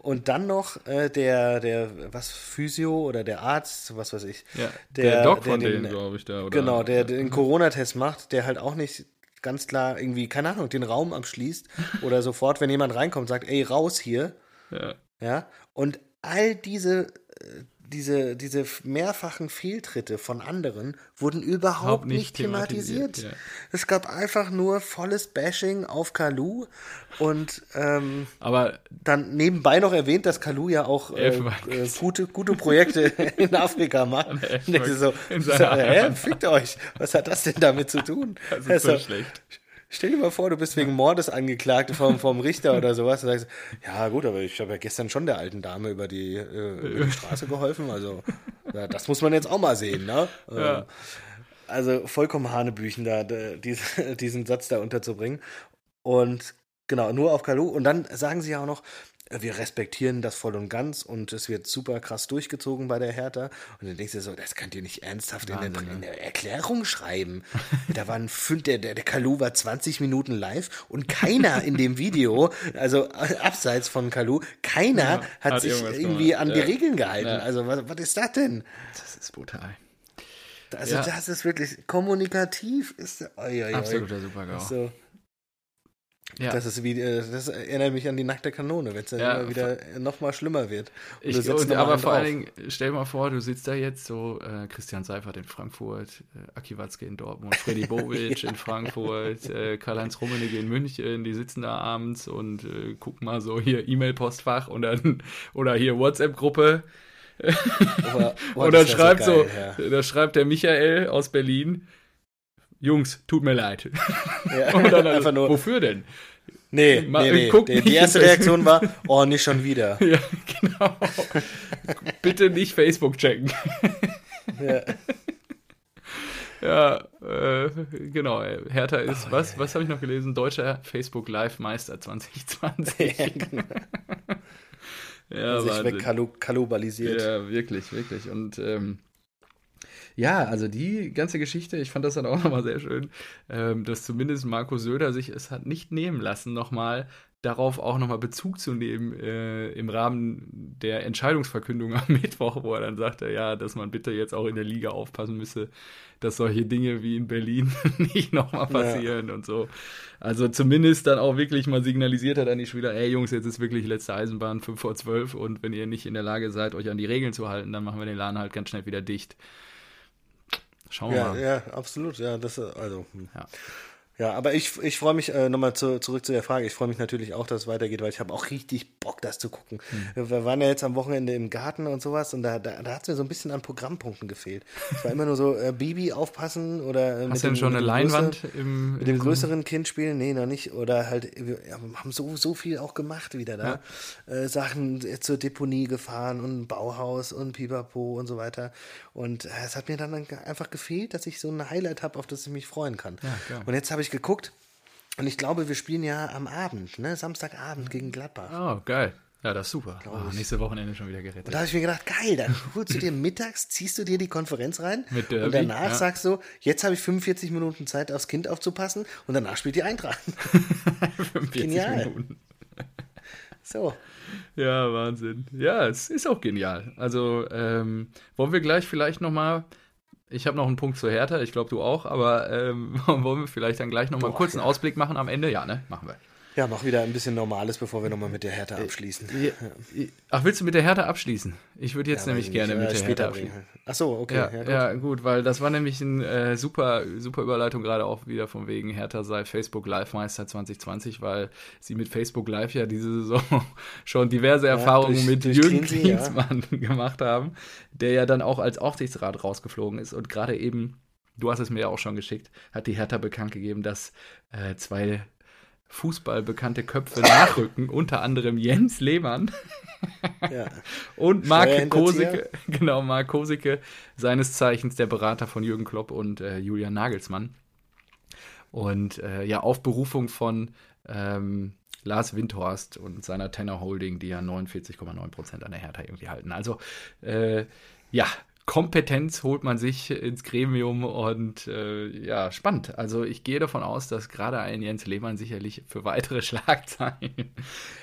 Und dann noch äh, der, der, was, Physio oder der Arzt, was weiß ich. Ja. Der, Der, Doc von der denen, den- glaube ich, da. Oder? Genau, der den Corona-Test macht, der halt auch nicht ganz klar irgendwie, keine Ahnung, den Raum abschließt oder sofort, wenn jemand reinkommt, sagt, ey, raus hier. Ja. Ja, und all diese, äh, diese, diese mehrfachen Fehltritte von anderen wurden überhaupt nicht, nicht thematisiert. ja. Es gab einfach nur volles Bashing auf Kalu und ähm, Aber dann nebenbei noch erwähnt, dass Kalu ja auch äh, äh, gute, gute Projekte in Afrika macht. So, so hä, fickt euch, was hat das denn damit zu tun? das ist so Also, schlecht. Stell dir mal vor, du bist wegen Mordes angeklagt vom, vom Richter oder sowas. Und sagst, ja gut, aber ich habe ja gestern schon der alten Dame über die, äh, über die Straße geholfen. Also ja, das muss man jetzt auch mal sehen, ne? Ja. Ähm, Also vollkommen Hanebüchen da, diesen, diesen Satz da unterzubringen. Und genau, nur auf Kalu. Und dann sagen sie ja auch noch, wir respektieren das voll und ganz und es wird super krass durchgezogen bei der Hertha. Und dann denkst du so, das könnt ihr nicht ernsthaft in der, Wahnsinn, ne? in der Erklärung schreiben. da waren fünf, der, der, der Kalu war 20 Minuten live und keiner in dem Video, also abseits von Kalu, keiner Ja, hat, hat sich irgendwie gemacht. an die Ja. Regeln gehalten. Ja. Also was, was ist das denn? Das ist brutal. Also das ist wirklich kommunikativ. Ist, oi, oi, oi. Absoluter Super-GAU. So, Ja. das, ist wie, äh, das erinnert mich an die nackte Kanone, wenn es dann Ja, immer wieder noch mal schlimmer wird. Und Ich, und, aber vor drauf. allen Dingen, stell mal vor, du sitzt da jetzt so, äh, Christian Seifert in Frankfurt, äh, Aki Watzke in Dortmund, Freddy Bobic in Frankfurt, äh, Karl-Heinz Rummenigge in München, die sitzen da abends und äh, gucken mal so hier E-Mail-Postfach und dann, oder hier WhatsApp-Gruppe und dann schreibt so, geil, da schreibt der Michael aus Berlin, Jungs, tut mir leid. ja. Und dann einfach nur. wofür denn? Nee, Mal- nee, nee. guck Die, die erste Reaktion war, oh, nicht schon wieder. Ja, genau. Bitte nicht Facebook checken. Ja. Ja, äh, genau. Hertha ist, was, was habe ich noch gelesen? Deutscher Facebook Live Meister 2020. Ja, genau. Ja, Sich wegkalubalisiert. Ja, wirklich, wirklich. Und ähm, Ja, also die ganze Geschichte, ich fand das dann auch nochmal sehr schön, ähm, dass zumindest Markus Söder sich es hat nicht nehmen lassen, nochmal darauf auch nochmal Bezug zu nehmen äh, im Rahmen der Entscheidungsverkündung am Mittwoch, wo er dann sagte, ja, dass man bitte jetzt auch in der Liga aufpassen müsse, dass solche Dinge wie in Berlin nicht nochmal passieren ja. und so. Also zumindest dann auch wirklich mal signalisiert hat an die Spieler, ey Jungs, jetzt ist wirklich letzte Eisenbahn 5 vor 12 und wenn ihr nicht in der Lage seid, euch an die Regeln zu halten, dann machen wir den Laden halt ganz schnell wieder dicht. Schauen wir ja, mal. Ja, absolut. Ja, das also. Hm. Ja. Ja, aber ich, ich freue mich äh, nochmal zu, zurück zu der Frage. Ich freue mich natürlich auch, dass es weitergeht, weil ich habe auch richtig Bock, das zu gucken. Mhm. Wir waren ja jetzt am Wochenende im Garten und sowas und da, da, da hat es mir so ein bisschen an Programmpunkten gefehlt. Es war immer nur so äh, Bibi aufpassen oder äh, Hast du denn schon eine Leinwand größeren, im, mit dem größeren Kind spielen? Nee, noch nicht. Oder halt, wir haben so, so viel auch gemacht wieder da. Ja. Äh, Sachen zur Deponie gefahren und Bauhaus und Pipapo und so weiter. Und äh, es hat mir dann einfach gefehlt, dass ich so ein Highlight habe, auf das ich mich freuen kann. Ja, und jetzt habe ich geguckt und ich glaube, wir spielen ja am Abend, ne? Samstagabend gegen Gladbach. Oh, geil. Ja, das ist super. Oh, nächste Wochenende schon wieder gerettet. Und da habe ich mir gedacht, geil, dann holst du dir mittags, ziehst du dir die Konferenz rein Mit Derby, und danach ja. sagst du, jetzt habe ich 45 Minuten Zeit, aufs Kind aufzupassen und danach spielt die Eintracht. 45 Genial. Minuten. So. Ja, Wahnsinn. Ja, es ist auch genial. Also ähm, wollen wir gleich vielleicht nochmal ich habe noch einen Punkt zu Hertha, ich glaube du auch, aber ähm, wollen wir vielleicht dann gleich nochmal einen kurzen ja. Ausblick machen am Ende? Ja, ne? Machen wir. Ja, mach wieder ein bisschen Normales, bevor wir nochmal mit der Hertha abschließen. Ja. Ach, willst du mit der Hertha abschließen? Ich würde jetzt ja, nämlich gerne mit der Hertha abschließen. Ach so, okay. Ja, ja, gut. ja, gut. weil das war nämlich eine äh, super, super Überleitung gerade auch wieder von wegen Hertha sei Facebook Live Meister 2020, weil sie mit Facebook Live ja diese Saison schon diverse Erfahrungen durch, mit durch Jürgen Klinsmann gemacht haben, der ja dann auch als Aufsichtsrat rausgeflogen ist und gerade eben du hast es mir ja auch schon geschickt, hat die Hertha bekannt gegeben, dass äh, zwei fußballbekannte Köpfe nachrücken, unter anderem Jens Lehmann ja. und Marc Kosicke, genau, Marc Kosicke, seines Zeichens der Berater von Jürgen Klopp und äh, Julian Nagelsmann. Und äh, ja, auf Berufung von ähm, Lars Windhorst und seiner Tenor Holding, die ja 49,9% an der Hertha irgendwie halten. Also, äh, ja, Kompetenz holt man sich ins Gremium und äh, ja, spannend. Also ich gehe davon aus, dass gerade ein Jens Lehmann sicherlich für weitere Schlagzeilen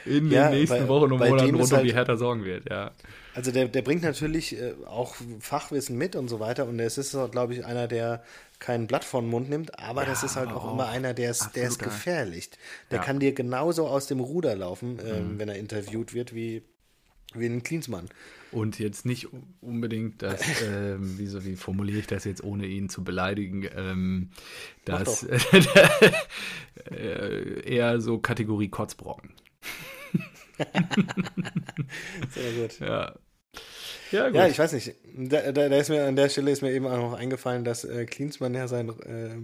in ja, den nächsten bei, Wochen und Monaten rund um halt, die Hertha sorgen wird, ja. Also der, der bringt natürlich äh, auch Fachwissen mit und so weiter und es ist, glaube ich, einer, der kein Blatt vor den Mund nimmt, aber ja, das ist halt auch, auch immer einer, der ist, der ist gefährlich. Der ja. kann dir genauso aus dem Ruder laufen, äh, mhm. wenn er interviewt wird, wie, wie ein Klinsmann. Und jetzt nicht unbedingt das, ähm, wie, so, wie formuliere ich das jetzt, ohne ihn zu beleidigen, ähm, das äh, eher so Kategorie Kotzbrocken. Sehr gut. Ja. Ja, gut. ja, ich weiß nicht. Da, da, da, ist mir an der Stelle ist mir eben auch noch eingefallen, dass äh, Klinsmann ja seinen äh,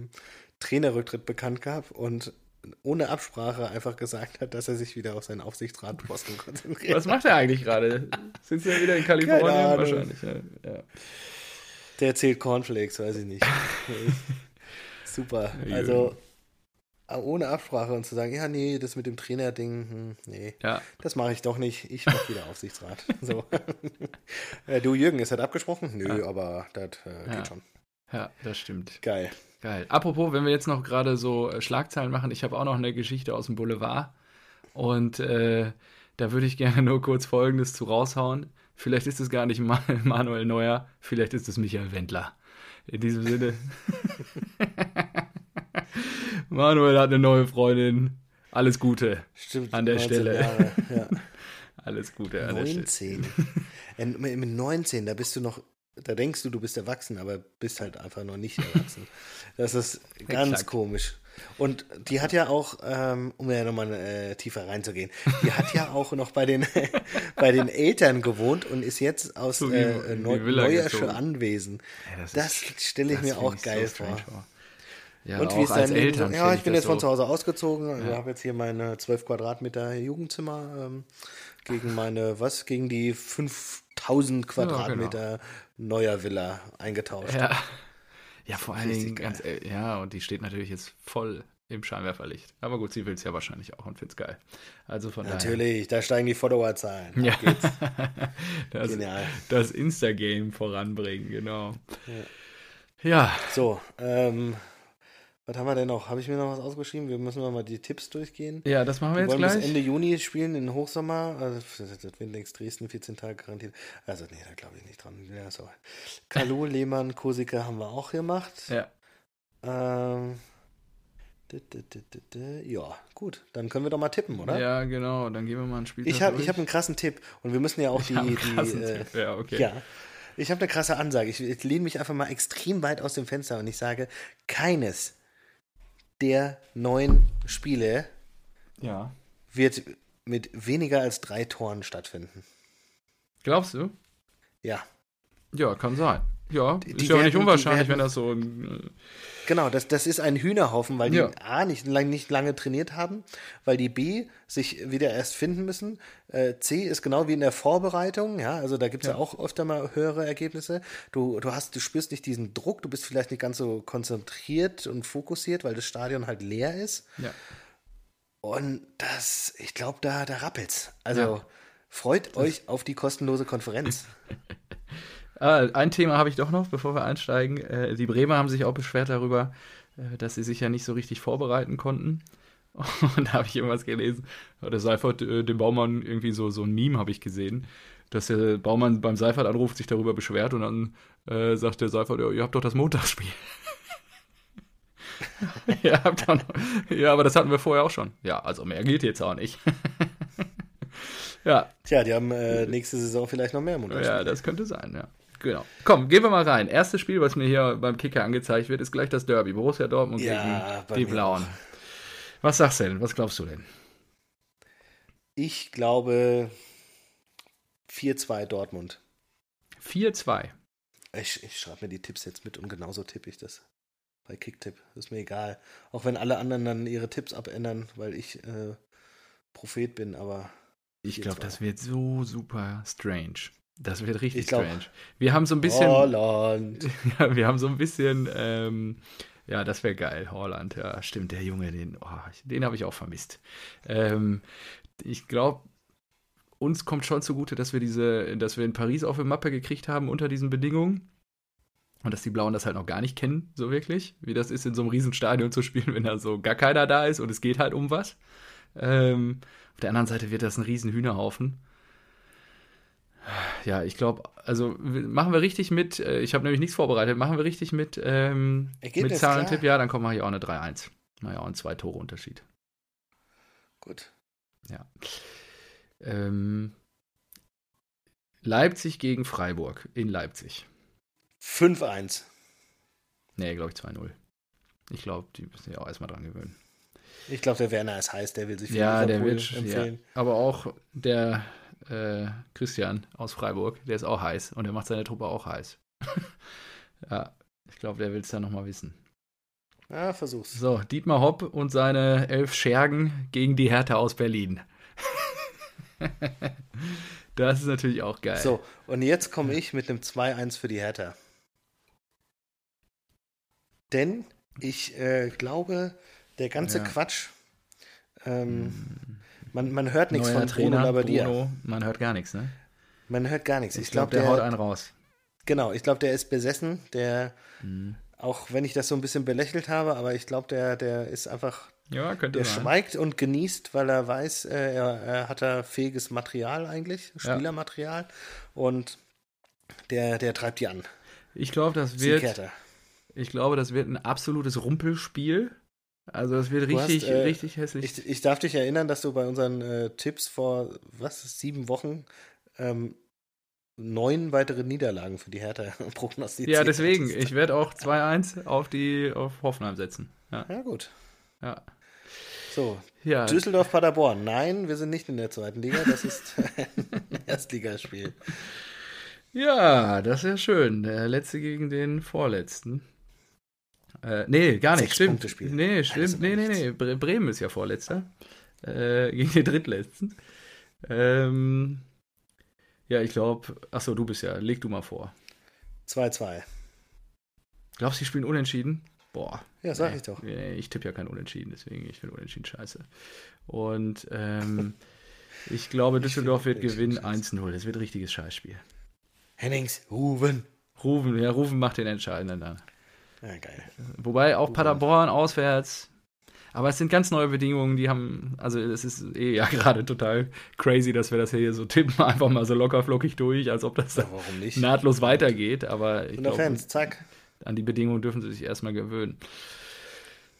Trainerrücktritt bekannt gab und ohne Absprache einfach gesagt hat, dass er sich wieder auf seinen Aufsichtsratposten konzentriert. Was macht er eigentlich gerade? Sind sie ja wieder in Kalifornien? Wahrscheinlich, ja. ja. Der erzählt Cornflakes, weiß ich nicht. Super. Also ohne Absprache und zu sagen, ja, nee, das mit dem Trainer-Ding, hm, nee, ja. das mache ich doch nicht. Ich mache wieder Aufsichtsrat. so. Äh, du, Jürgen, ist das abgesprochen? Nö, ja. aber das äh, geht schon. Ja, das stimmt. Geil. Geil. Apropos, wenn wir jetzt noch gerade so äh, Schlagzeilen machen, ich habe auch noch eine Geschichte aus dem Boulevard. Und äh, da würde ich gerne nur kurz Folgendes zu raushauen. Vielleicht ist es gar nicht Manuel Neuer, vielleicht ist es Michael Wendler. In diesem Sinne. Manuel hat eine neue Freundin. Alles Gute Stimmt, an der Stelle. Jahre, ja. Alles Gute an 19. der Stelle. Mit 19, da bist du noch da denkst du, du bist erwachsen, aber bist halt einfach noch nicht erwachsen. Das ist ganz Exakt. komisch. Und die hat ja auch, ähm, um ja nochmal äh, tiefer reinzugehen, die hat ja auch noch bei den, bei den Eltern gewohnt und ist jetzt aus so äh, Neu Neuersche Anwesen. Ja, das, das stelle ich mir auch geil so vor. vor. Ja, und wie ist dein Eltern? Ja, ich bin jetzt so. von zu Hause ausgezogen. Ja. Ich habe jetzt hier meine 12 Quadratmeter Jugendzimmer ähm, gegen meine, was? Gegen die 5000 Quadratmeter ja, genau. neuer Villa eingetauscht. Ja, ja vor allen Dingen ganz, ja, und die steht natürlich jetzt voll im Scheinwerferlicht. Aber gut, sie will es ja wahrscheinlich auch und findet es geil. Also von Natürlich, daher. da steigen die Followerzahlen. Ja. das, Genial. Das Instagame voranbringen, genau. Ja. Ja. So, ähm, was haben wir denn noch? Habe ich mir noch was ausgeschrieben? Wir müssen mal die Tipps durchgehen. Ja, das machen wir, wir jetzt wollen gleich. bis Ende Juni spielen, in Hochsommer. Also, das Windex Dresden, 14 Tage garantiert. Also, nee, da glaube ich nicht dran. Ja, so. Kalu, Lehmann, Kosika haben wir auch gemacht. Ja. Ähm, ja, gut. Dann können wir doch mal tippen, oder? Ja, genau. Dann gehen wir mal ein Spiel. Ich habe hab einen krassen Tipp. Und wir müssen ja auch die. die äh, ja, okay. Ja. Ich habe eine krasse Ansage. Ich, ich lehne mich einfach mal extrem weit aus dem Fenster und ich sage, keines der neun Spiele ja. wird mit weniger als drei Toren stattfinden. Glaubst du? Ja. Ja, kann sein. Ja, Die ist ja auch werden- nicht unwahrscheinlich, werden- wenn das so ein. äh, Genau, das, das ist ein Hühnerhaufen, weil die Ja. A nicht, nicht lange trainiert haben, weil die B sich wieder erst finden müssen. Äh, C ist genau wie in der Vorbereitung, ja, also da gibt es ja. auch öfter mal höhere Ergebnisse. Du, du hast, du spürst nicht diesen Druck, du bist vielleicht nicht ganz so konzentriert und fokussiert, weil das Stadion halt leer ist. Ja. Und das, ich glaube, da, da rappelt's. Also Ja. freut euch auf die kostenlose Konferenz. Ah, ein Thema habe ich doch noch, bevor wir einsteigen. Äh, die Bremer haben sich auch beschwert darüber, äh, dass sie sich ja nicht so richtig vorbereiten konnten. Und da habe ich irgendwas gelesen. Der Seifert, äh, dem Baumann, irgendwie so, so ein Meme habe ich gesehen, dass der Baumann beim Seifert anruft, sich darüber beschwert und dann äh, sagt der Seifert, ja, ihr habt doch das Montagsspiel. ja, noch, ja, aber das hatten wir vorher auch schon. Ja, also mehr geht jetzt auch nicht. ja, Tja, die haben äh, nächste Saison vielleicht noch mehr Monate. ja, das könnte sein, ja. Genau. Komm, gehen wir mal rein. Erstes Spiel, was mir hier beim Kicker angezeigt wird, ist gleich das Derby. Borussia Dortmund Ja, gegen die Blauen. Was sagst du denn? Was glaubst du denn? Ich glaube 4-2 Dortmund. 4-2. Ich, ich schreibe mir die Tipps jetzt mit und genauso tippe ich das. Bei Kicktipp. Ist mir egal. Auch wenn alle anderen dann ihre Tipps abändern, weil ich äh, Prophet bin, aber Ich glaube, 4-2. das wird so super strange. Das wird richtig Ich glaub- strange. Wir haben so ein bisschen, Holland. ja, wir haben so ein bisschen, ähm, ja, das wäre geil. Holland, ja, stimmt. Der Junge, den, oh, den habe ich auch vermisst. Ähm, ich glaube, uns kommt schon zugute, dass wir diese, dass wir in Paris auf eine Mappe gekriegt haben unter diesen Bedingungen. Und dass die Blauen das halt noch gar nicht kennen, so wirklich. Wie das ist, in so einem Riesenstadion zu spielen, wenn da so gar keiner da ist und es geht halt um was. Ähm, auf der anderen Seite wird das ein riesen Hühnerhaufen. Ja, ich glaube, also machen wir richtig mit, äh, ich habe nämlich nichts vorbereitet, machen wir richtig mit, ähm, Ergebnis, mit Zahlentipp, ja, dann kommen wir hier auch eine 3-1. Naja, ein zwei Tore Unterschied. Gut. Ja. Ähm, Leipzig gegen Freiburg in Leipzig. 5-1. Nee, glaube ich 2-0. Ich glaube, die müssen ja auch erstmal dran gewöhnen. Ich glaube, der Werner ist heiß, der will sich für Ja, der Liverpool wird. Ja. empfehlen. Aber auch der äh, Christian aus Freiburg, der ist auch heiß und der macht seine Truppe auch heiß. ja, ich glaube, der will es dann nochmal wissen. Ja, versuch's. So, Dietmar Hopp und seine elf Schergen gegen die Hertha aus Berlin. das ist natürlich auch geil. So, und jetzt komme ich mit einem 2-1 für die Hertha. Denn ich äh, glaube, der ganze Ja. Quatsch, ähm, man, man hört nichts von Trainer, Bruno Labbadia. Bruno, man hört gar nichts, ne? Man hört gar nichts. Ich, Ich, glaube, glaube, der, der, haut einen raus. genau, ich glaube, der ist besessen. Der, Mhm. auch wenn ich das so ein bisschen belächelt habe, aber ich glaube, der, der ist einfach, Ja, könnte der sein. schweigt und genießt, weil er weiß, äh, er, er hat da fähiges Material eigentlich, Ja. Spielermaterial. Und der, der treibt die an. Ich glaube, das wird, ich glaube, das wird ein absolutes Rumpelspiel. Also das wird Du richtig, hast, äh, richtig hässlich. Ich, ich darf dich erinnern, dass du bei unseren äh, Tipps vor, was, sieben Wochen ähm, neun weitere Niederlagen für die Hertha prognostiziert ja, deswegen. hattest. Ich werde auch 2-1 auf die auf Hoffenheim setzen. Ja, Ja, gut. ja. So, ja Düsseldorf, Paderborn. Nein, wir sind nicht in der zweiten Liga, das ist ein Erstligaspiel. Ja, das ist ja schön. Der letzte gegen den vorletzten. Äh, nee, gar nicht. Sechs Stimmt. Punkte Spiel. Nee, stimmt. Nee, nee, nee. Bre Bremen ist ja vorletzter. Äh, gegen den drittletzten. Ähm, ja, ich glaube. Achso, du bist ja. Leg du mal vor. 2-2. Glaubst du, die spielen unentschieden? Boah. Ja, sag nee, ich doch. Nee, ich tippe ja kein Unentschieden, deswegen ich finde Unentschieden scheiße. Und ähm, ich glaube, Düsseldorf wird gewinnen scheiße. 1-0. Das wird ein richtiges Scheißspiel. Hennings, Ruven. Rufen, ja, Rufen macht den Entscheidenden dann. Ja, geil. Wobei auch Paderborn auswärts. Aber es sind ganz neue Bedingungen, die haben, also es ist eh ja gerade total crazy, dass wir das hier so tippen, einfach mal so locker flockig durch, als ob das Ja, nahtlos weitergeht. Aber ich glaube, Fans, zack. an die Bedingungen dürfen sie sich erstmal gewöhnen.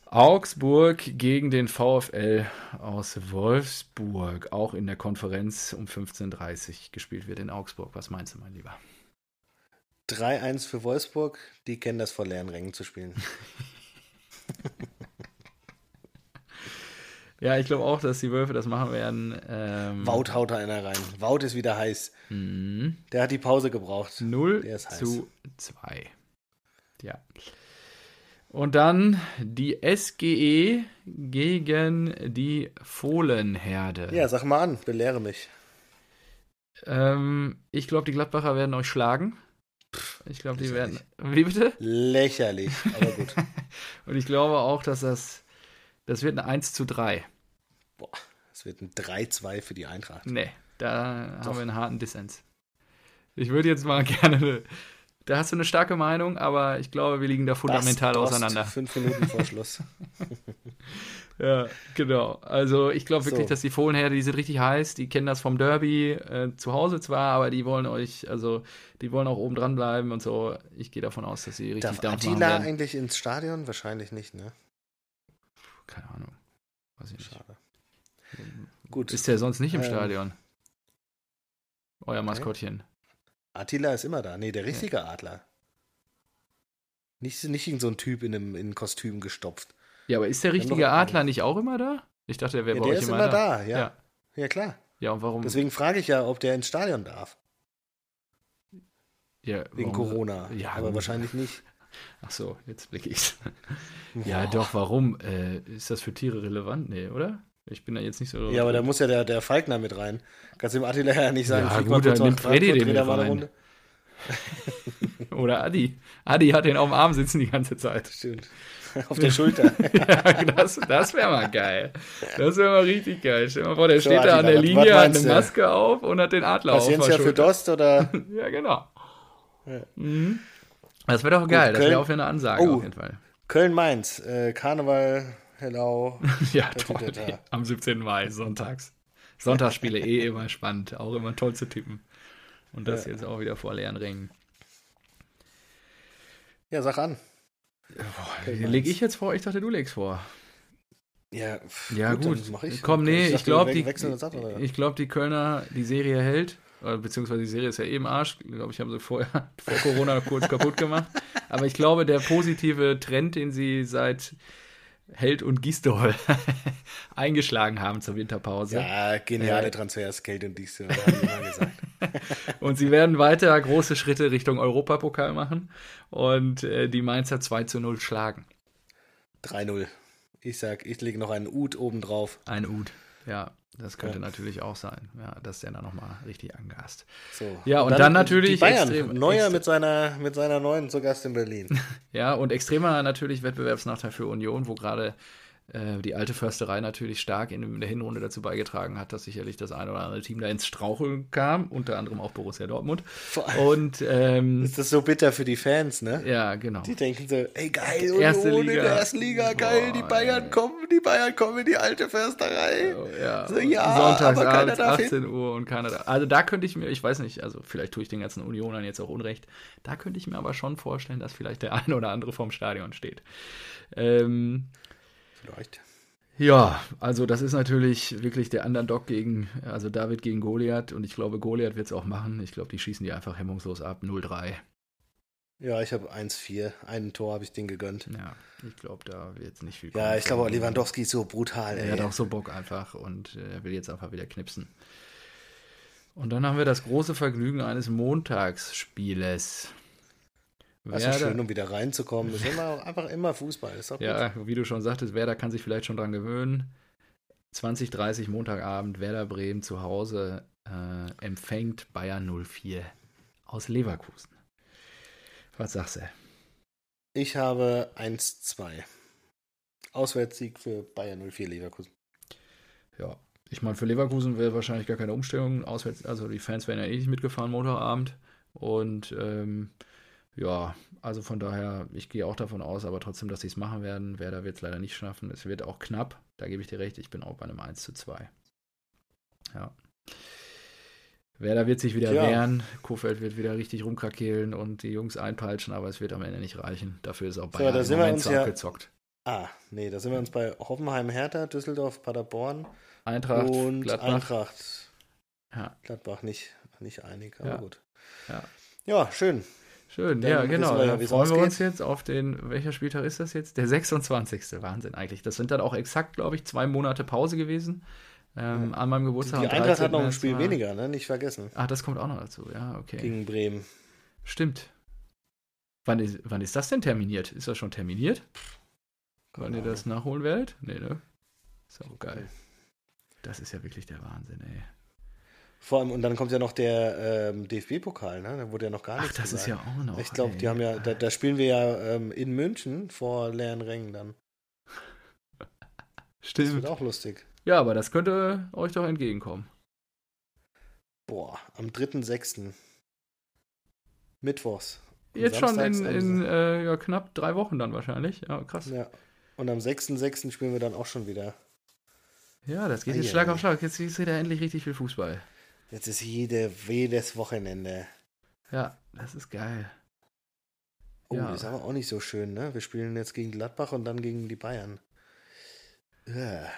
Augsburg gegen den VfL aus Wolfsburg, auch in der Konferenz um 15.30 Uhr gespielt wird in Augsburg. Was meinst du, mein Lieber? 3-1 für Wolfsburg, die kennen das vor leeren Rängen zu spielen. Ja, ich glaube auch, dass die Wölfe das machen werden. Ähm, Wout haut da einer rein. Wout ist wieder heiß. mhm. Der hat die Pause gebraucht. 0 Der ist heiß. zu 2. Ja. Und dann die SGE gegen die Fohlenherde. Ja, sag mal an, belehre mich. Ähm, ich glaube, die Gladbacher werden euch schlagen. Ich glaube, die werden. Wie bitte? Lächerlich, aber gut. Und ich glaube auch, dass das. Das wird ein 1 zu 3. Boah, es wird ein 3-2 für die Eintracht. Nee, da Doch. haben wir einen harten Dissens. Ich würde jetzt mal gerne. Da hast du eine starke Meinung, aber ich glaube, wir liegen da fundamental Das auseinander. Fünf Minuten vor Schluss. Ja, genau. Also ich glaube wirklich, So. dass die Fohlenherde, die sind richtig heiß, die kennen das vom Derby, äh, zu Hause zwar, aber die wollen euch, also die wollen auch oben dran bleiben und so. Ich gehe davon aus, dass sie richtig Darf Dampf machen Attila werden. eigentlich ins Stadion? Wahrscheinlich nicht, ne? Keine Ahnung. Weiß ich nicht. Schade. Gut. Ist der sonst nicht im Ähm, Stadion? Euer Maskottchen. Attila ist immer da. Nee, der richtige Adler. Nicht, nicht irgend so ein Typ in einem in Kostüm gestopft. Ja, aber ist der richtige Adler nicht auch immer da? Ich dachte, der wäre Ja, bei der euch ist immer, da. da, ja. Ja. Ja, klar. Ja, und warum? Deswegen frage ich ja, ob der ins Stadion darf. ja, Wegen Corona. Ja, aber wahrscheinlich nicht. Ach so, jetzt blicke ich's. Ja, doch, warum? Äh, ist das für Tiere relevant? Nee, oder? Ich bin da jetzt nicht so. Ja, aber da muss ja der, der Falkner mit rein. Kannst dem Attila ja nicht sagen, Ja, gut, dann nimmt Freddy den da mit rein. Runde. Oder Adi. Adi hat den auf dem Arm sitzen die ganze Zeit. Stimmt. Auf der Schulter. ja, das das wäre mal geil. Das wäre mal richtig geil. Stell dir mal vor, der So, steht da Attila, an der was- was Linie, hat eine du? Maske auf und hat den Adler auf der Paciencia für. Dost oder? Ja, genau. Ja. Mhm. Das wäre doch geil. das Köln- wäre auch eine Ansage Oh. auf jeden Fall. Köln-Mainz, äh, Karneval, Hello. Ja, Da, toll. Am 17. Mai, sonntags. Sonntagsspiele eh immer spannend. Auch immer toll zu tippen. Und das Ja. jetzt auch wieder vor leeren Rängen. Ja, sag an. Köln-Mainz. Leg ich jetzt vor? Ich dachte, du legst vor. Ja, pff, Ja, gut. dann mach ich. Komm, nee, dachte, ich glaube, die, ab, ich glaub, die Kölner, die Serie hält. Äh, Beziehungsweise die Serie ist ja eben Arsch. Ich glaube, ich habe sie vorher, vor Corona kurz kaputt gemacht. Aber ich glaube, der positive Trend, den sie seit Held und Gisdol eingeschlagen haben zur Winterpause. Ja, geniale Äh, Transfers, Geld und dies, haben wir gesagt. Und sie werden weiter große Schritte Richtung Europapokal machen und äh, die Mainzer 2 zu 0 schlagen. 3-0. Ich sag, ich lege noch einen Ut oben drauf. Ein Ud. Ja, das könnte Ja. natürlich auch sein, ja, dass der da nochmal richtig angast. So. Ja, und dann natürlich Die Bayern. extrem- Neuer extrem- mit seiner, mit seiner neuen zu Gast in Berlin. Ja, und extremer natürlich Wettbewerbsnachteil für Union, wo gerade die alte Försterei natürlich stark in, der Hinrunde dazu beigetragen hat, dass sicherlich das eine oder andere Team da ins Straucheln kam, unter anderem auch Borussia Dortmund. Vor allem Und ähm, ist das so bitter für die Fans, ne? ja, genau. Die denken so, ey geil, Erste Union Liga. in der ersten Liga, geil, die Boah, Bayern ey. kommen, die Bayern kommen in die alte Försterei. Oh, ja, So, ja, Sonntagsabends, darf 18 Uhr und keiner da. Also da könnte ich mir, ich weiß nicht, also vielleicht tue ich den ganzen Unionern jetzt auch Unrecht, da könnte ich mir aber schon vorstellen, dass vielleicht der eine oder andere vorm Stadion steht. Ähm, Vielleicht. ja, also das ist natürlich wirklich der Underdog gegen, also David gegen Goliath und ich glaube, Goliath wird es auch machen. Ich glaube, die schießen die einfach hemmungslos ab, 0-3. Ja, ich habe 1-4. Ein Tor habe ich denen gegönnt. Ja, ich glaube, da wird es nicht viel Ja, kommen. ich glaube, Lewandowski ist so brutal, Er ey. hat auch so Bock einfach und äh, er will jetzt einfach wieder knipsen. Und dann haben wir das große Vergnügen eines Montagsspieles. Das ist schön, um wieder reinzukommen. Das ist immer, einfach immer Fußball. Ist doch gut. ja, wie du schon sagtest, Werder kann sich vielleicht schon dran gewöhnen. 2030 Montagabend, Werder Bremen zu Hause äh, empfängt Bayern 04 aus Leverkusen. Was sagst du? Ich habe 1-2. Auswärtssieg für Bayern 04 Leverkusen. Ja, ich meine, für Leverkusen wäre wahrscheinlich gar keine Umstellung. Auswärts, also die Fans wären ja eh nicht mitgefahren Montagabend. Und ähm, Ja, also von daher, ich gehe auch davon aus, aber trotzdem, dass sie es machen werden. Werder wird es leider nicht schaffen. Es wird auch knapp, da gebe ich dir recht. Ich bin auch bei einem 1 zu 2. Ja. Werder wird sich wieder Tja. wehren, Kofeld wird wieder richtig rumkrakehlen und die Jungs einpeitschen, aber es wird am Ende nicht reichen. Dafür ist auch Bayern da im sind wir uns ja- abgezockt. Ah, nee, da sind wir uns bei Hoffenheim, Hertha, Düsseldorf, Paderborn Eintracht, und Gladbach. Eintracht. Ja. Gladbach nicht, nicht einig, aber Ja. gut. Ja. Ja, schön. Schön, Dann ja, genau. wir ja, Da wie's freuen wir ausgeht. uns jetzt auf den, welcher Spieltag ist das jetzt? Der 26. Wahnsinn eigentlich. Das sind dann auch exakt, glaube ich, zwei Monate Pause gewesen. Ähm, An meinem Die, Geburtstag. die am Eintracht hat 13. noch ein Spiel war- weniger, ne? Nicht vergessen. Ach, das kommt auch noch dazu. Ja, okay. Gegen Bremen. Stimmt. Wann ist, wann ist das denn terminiert? Ist das schon terminiert? Wann ihr das nachholen werdet? Nee, ne? Ist auch geil. Das ist ja wirklich der Wahnsinn, ey. Vor allem, und dann kommt ja noch der ähm, DFB-Pokal, ne? Da wurde ja noch gar Ach, nichts das ist gesagt. ja auch noch. Ich glaube, die haben ja, da, da spielen wir ja ähm, in München vor leeren Rängen dann. Das Stimmt. wird auch lustig. Ja, aber das könnte euch doch entgegenkommen. Boah, am 3.6. Mittwochs. Jetzt schon in, samstags in äh, ja, knapp drei Wochen dann wahrscheinlich. Ja, krass. Ja. Und am 6.6. spielen wir dann auch schon wieder. Ja, das geht jetzt Eieiei. Schlag auf Schlag. Jetzt ist wieder endlich richtig viel Fußball. Jetzt ist jede, jedes Wochenende. Ja, das ist geil. Oh, Ja. das ist aber auch nicht so schön, ne? Wir spielen jetzt gegen Gladbach und dann gegen die Bayern. Ja,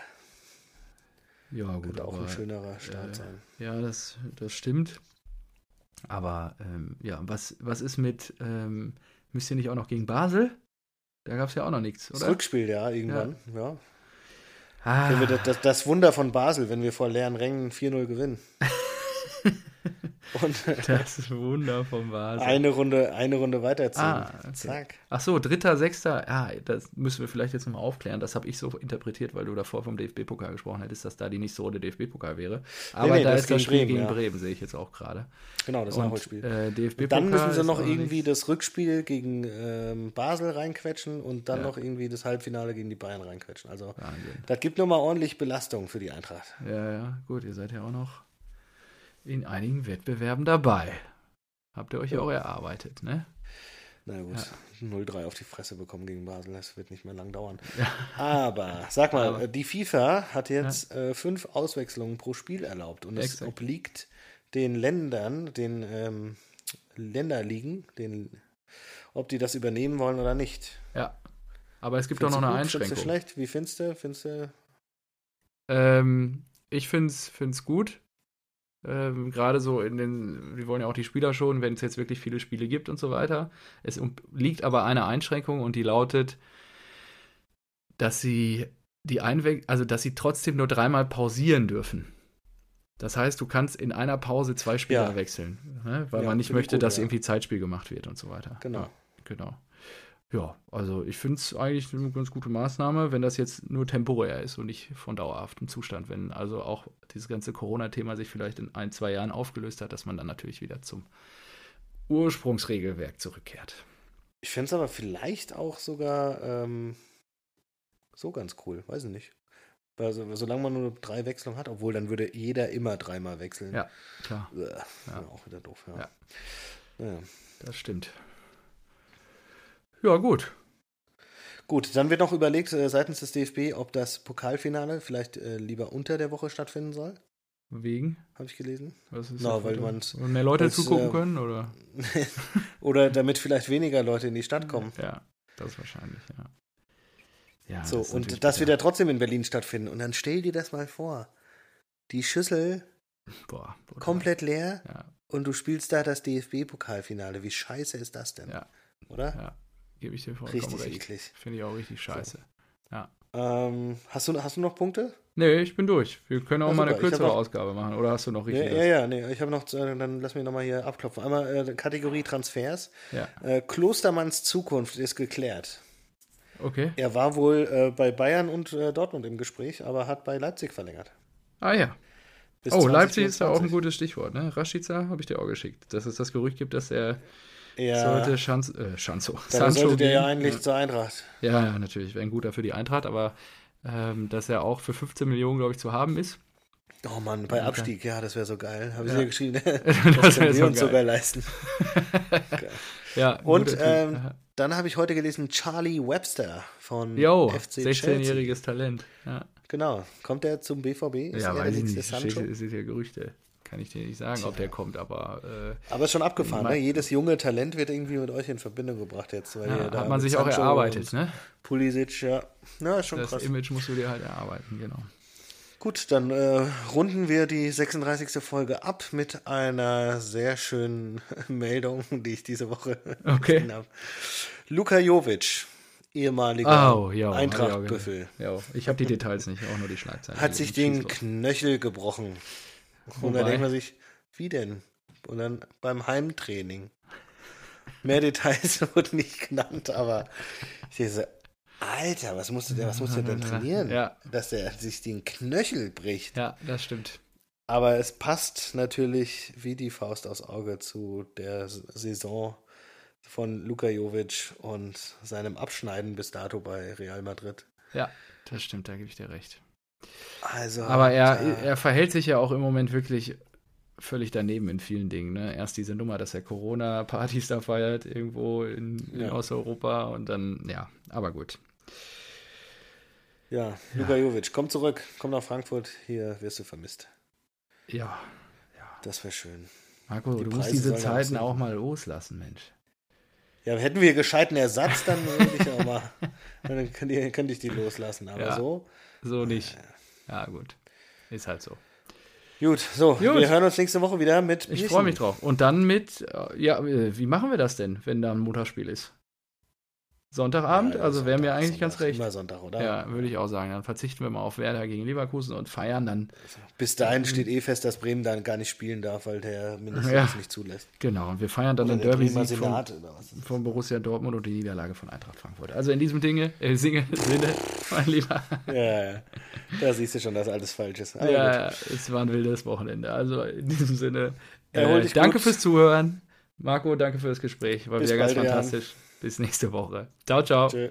Ja, gut, könnte auch aber, ein schönerer Start äh, sein. Ja, das, das stimmt. Aber ähm, ja, was, was ist mit, ähm, müsst ihr nicht auch noch gegen Basel? Da gab es ja auch noch nichts, Das oder? Rückspiel, ja, irgendwann. Ja. Ah, Wenn wir das, das, das Wunder von Basel, wenn wir vor leeren Rängen 4-0 gewinnen. und das Wunder vom Basel. eine Runde, eine Runde weiterziehen. Ah, okay. Zack. Ach so, dritter, sechster, ja, das müssen wir vielleicht jetzt nochmal aufklären. Das habe ich so interpretiert, weil du davor vom DFB-Pokal gesprochen hättest, dass da die nächste Runde DFB-Pokal wäre. Aber nee, da das ist das Spiel Bremen, gegen ja. Bremen, sehe ich jetzt auch gerade. Genau, das Nachholspiel. äh, DFB-Pokal dann müssen sie noch irgendwie das Rückspiel gegen ähm, Basel reinquetschen und dann Ja. noch irgendwie das Halbfinale gegen die Bayern reinquetschen. Also, Wahnsinn. das gibt nochmal ordentlich Belastung für die Eintracht. Ja, ja, gut, ihr seid ja auch noch in einigen Wettbewerben dabei. Habt ihr euch ja Ja. auch erarbeitet, ne? Na gut, 0-3 auf die Fresse bekommen gegen Basel, das wird nicht mehr lang dauern. Ja. Aber, sag mal, Aber- die FIFA hat jetzt äh, fünf Auswechslungen pro Spiel erlaubt und es obliegt den Ländern, den ähm, Länderligen, den, ob die das übernehmen wollen oder nicht. Ja. Aber es gibt Findest doch noch eine gut, findest Einschränkung. du schlecht? Wie findest du? Findest du? Ähm, ich finde es gut. Ähm, Gerade so in den, wir wollen ja auch die Spieler schon, wenn es jetzt wirklich viele Spiele gibt und so weiter. Es liegt aber eine Einschränkung und die lautet, dass sie die Einwe also dass sie trotzdem nur dreimal pausieren dürfen. Das heißt, du kannst in einer Pause zwei Spieler Ja. wechseln, ne? weil Ja, man nicht möchte, gut, dass ja. irgendwie Zeitspiel gemacht wird und so weiter. Genau. Genau. Ja, also ich finde es eigentlich eine ganz gute Maßnahme, wenn das jetzt nur temporär ist und nicht von dauerhaftem Zustand. Wenn also auch dieses ganze Corona-Thema sich vielleicht in ein, zwei Jahren aufgelöst hat, dass man dann natürlich wieder zum Ursprungsregelwerk zurückkehrt. Ich fände es aber vielleicht auch sogar ähm, so ganz cool, weiß ich nicht. Also, solange man nur drei Wechselungen hat, obwohl dann würde jeder immer dreimal wechseln. Ja, klar, Uah, Ja. Auch wieder doof, ja. Ja. ja. das stimmt. Ja, gut. Gut, dann wird noch überlegt äh, seitens des DFB, ob das Pokalfinale vielleicht äh, lieber unter der Woche stattfinden soll. Wegen? Habe ich gelesen. Was ist der weil Und mehr Leute zugucken äh, können, oder? Oder damit vielleicht weniger Leute in die Stadt kommen. Ja, das wahrscheinlich, ja. ja so, das und das wird ja trotzdem in Berlin stattfinden. Und dann stell dir das mal vor. Die Schüssel Boah, komplett leer Ja, und du spielst da das DFB-Pokalfinale. Wie scheiße ist das denn? Ja. Oder? ja, gebe ich dir vollkommen Richtig recht. eklig. Finde ich auch richtig scheiße. Ähm, hast, du, hast du noch Punkte? Nee, ich bin durch. Wir können auch Ja, mal eine super. Kürzere noch- Ausgabe machen. Oder hast du noch Ja, richtig? ja, ja, nee, ich habe noch, äh, dann lass mich nochmal hier abklopfen. Einmal äh, Kategorie Transfers. ja. Äh, Klostermanns Zukunft ist geklärt. Okay. Er war wohl äh, bei Bayern und äh, Dortmund im Gespräch, aber hat bei Leipzig verlängert. Ah ja. Bis Oh, Leipzig ist da auch ein 2024. gutes Stichwort, ne? Rashica habe ich dir auch geschickt. Dass es das Gerücht gibt, dass er Ja, sollte Schanz, äh, Schanzo. dann sollte der ja eigentlich zur Eintracht. Ja, ja, natürlich. Wäre ein guter für die Eintracht, aber ähm, dass er auch für 15 Millionen, glaube ich, zu haben ist. Oh Mann, bei Abstieg, ja, das wäre so geil. Habe ich Ja. dir geschrieben. Das das wär können wir so uns geil. sogar leisten. Ja, Und ähm, dann habe ich heute gelesen, Charlie Webster von Jo, FC Chelsea. 16-jähriges Talent. Ja, Genau. Kommt der zum BVB? Ist ja er weiß ich nicht. Sancho? Es ist ja Gerüchte. Kann ich dir nicht sagen, ob der kommt, aber äh, Aber ist schon abgefahren, ne? Jedes junge Talent wird irgendwie mit euch in Verbindung gebracht jetzt. Weil ja, da hat man sich auch Sancho erarbeitet, und ne? Pulisic, ja. Ja, ist schon Das krass. Image musst du dir halt erarbeiten, genau. Gut, dann äh, runden wir die 36. Folge ab mit einer sehr schönen Meldung, die ich diese Woche Okay. gesehen habe. Luka Jovic, ehemaliger Oh. Eintracht-Büffel, Ja, ich habe die Details nicht, auch nur die Schlagzeilen. hat sich den. Knöchel gebrochen. Und da Wobei- denkt man sich, wie denn? Und dann beim Heimtraining. Mehr Details wurden nicht genannt, aber ich denke so, Alter, was musste der, was musste der denn trainieren? Ja. Dass der sich den Knöchel bricht. Ja, das stimmt. Aber es passt natürlich wie die Faust aufs Auge zu der Saison von Luka Jovic und seinem Abschneiden bis dato bei Real Madrid. Ja, das stimmt, da gebe ich dir recht. Also, Aber er, er verhält sich ja auch im Moment wirklich völlig daneben in vielen Dingen. Ne? Erst diese Nummer, dass er Corona-Partys da feiert, irgendwo in, in Ja. Osteuropa und dann, ja, aber gut. ja, Luka Jovic, komm zurück, komm nach Frankfurt, hier wirst du vermisst. Ja, Das wäre schön. Marco, Die du musst Preise diese sollen auch Zeiten auch mal loslassen, Mensch. Ja, hätten wir gescheiten Ersatz, dann würde ich auch mal, dann könnte ich, könnte ich die loslassen. Aber Ja. so, So nicht. Ja, gut. Ist halt so. gut, so, Gut. wir hören uns nächste Woche wieder mit Ich Bierchen. freue mich drauf. Und dann mit, äh, ja, äh, wie machen wir das denn, wenn da ein Montagsspiel ist? Sonntagabend? Ja, also wäre mir Sonntag, eigentlich ganz Sonntag, recht. Immer Sonntag, oder? Ja, würde ich auch sagen. Dann verzichten wir mal auf Werder gegen Leverkusen und feiern dann. Bis dahin steht eh fest, dass Bremen dann gar nicht spielen darf, weil der Minister Ja. das nicht zulässt. Genau, und wir feiern dann Oder den der Bremer Derby-Sieg von, Senat oder was. von Borussia Dortmund und die Niederlage von Eintracht Frankfurt. Also in diesem Dinge, äh, Singe, Sinne, mein Lieber. Ja, ja. Da siehst du schon, dass alles falsch ist. Aber gut. Ja, es war ein wildes Wochenende. Also in diesem Sinne, äh, danke gut. fürs Zuhören. Marco, danke fürs Gespräch. War Bis wieder ganz bald, Jan. Bis nächste Woche. Ciao, ciao. Tschö.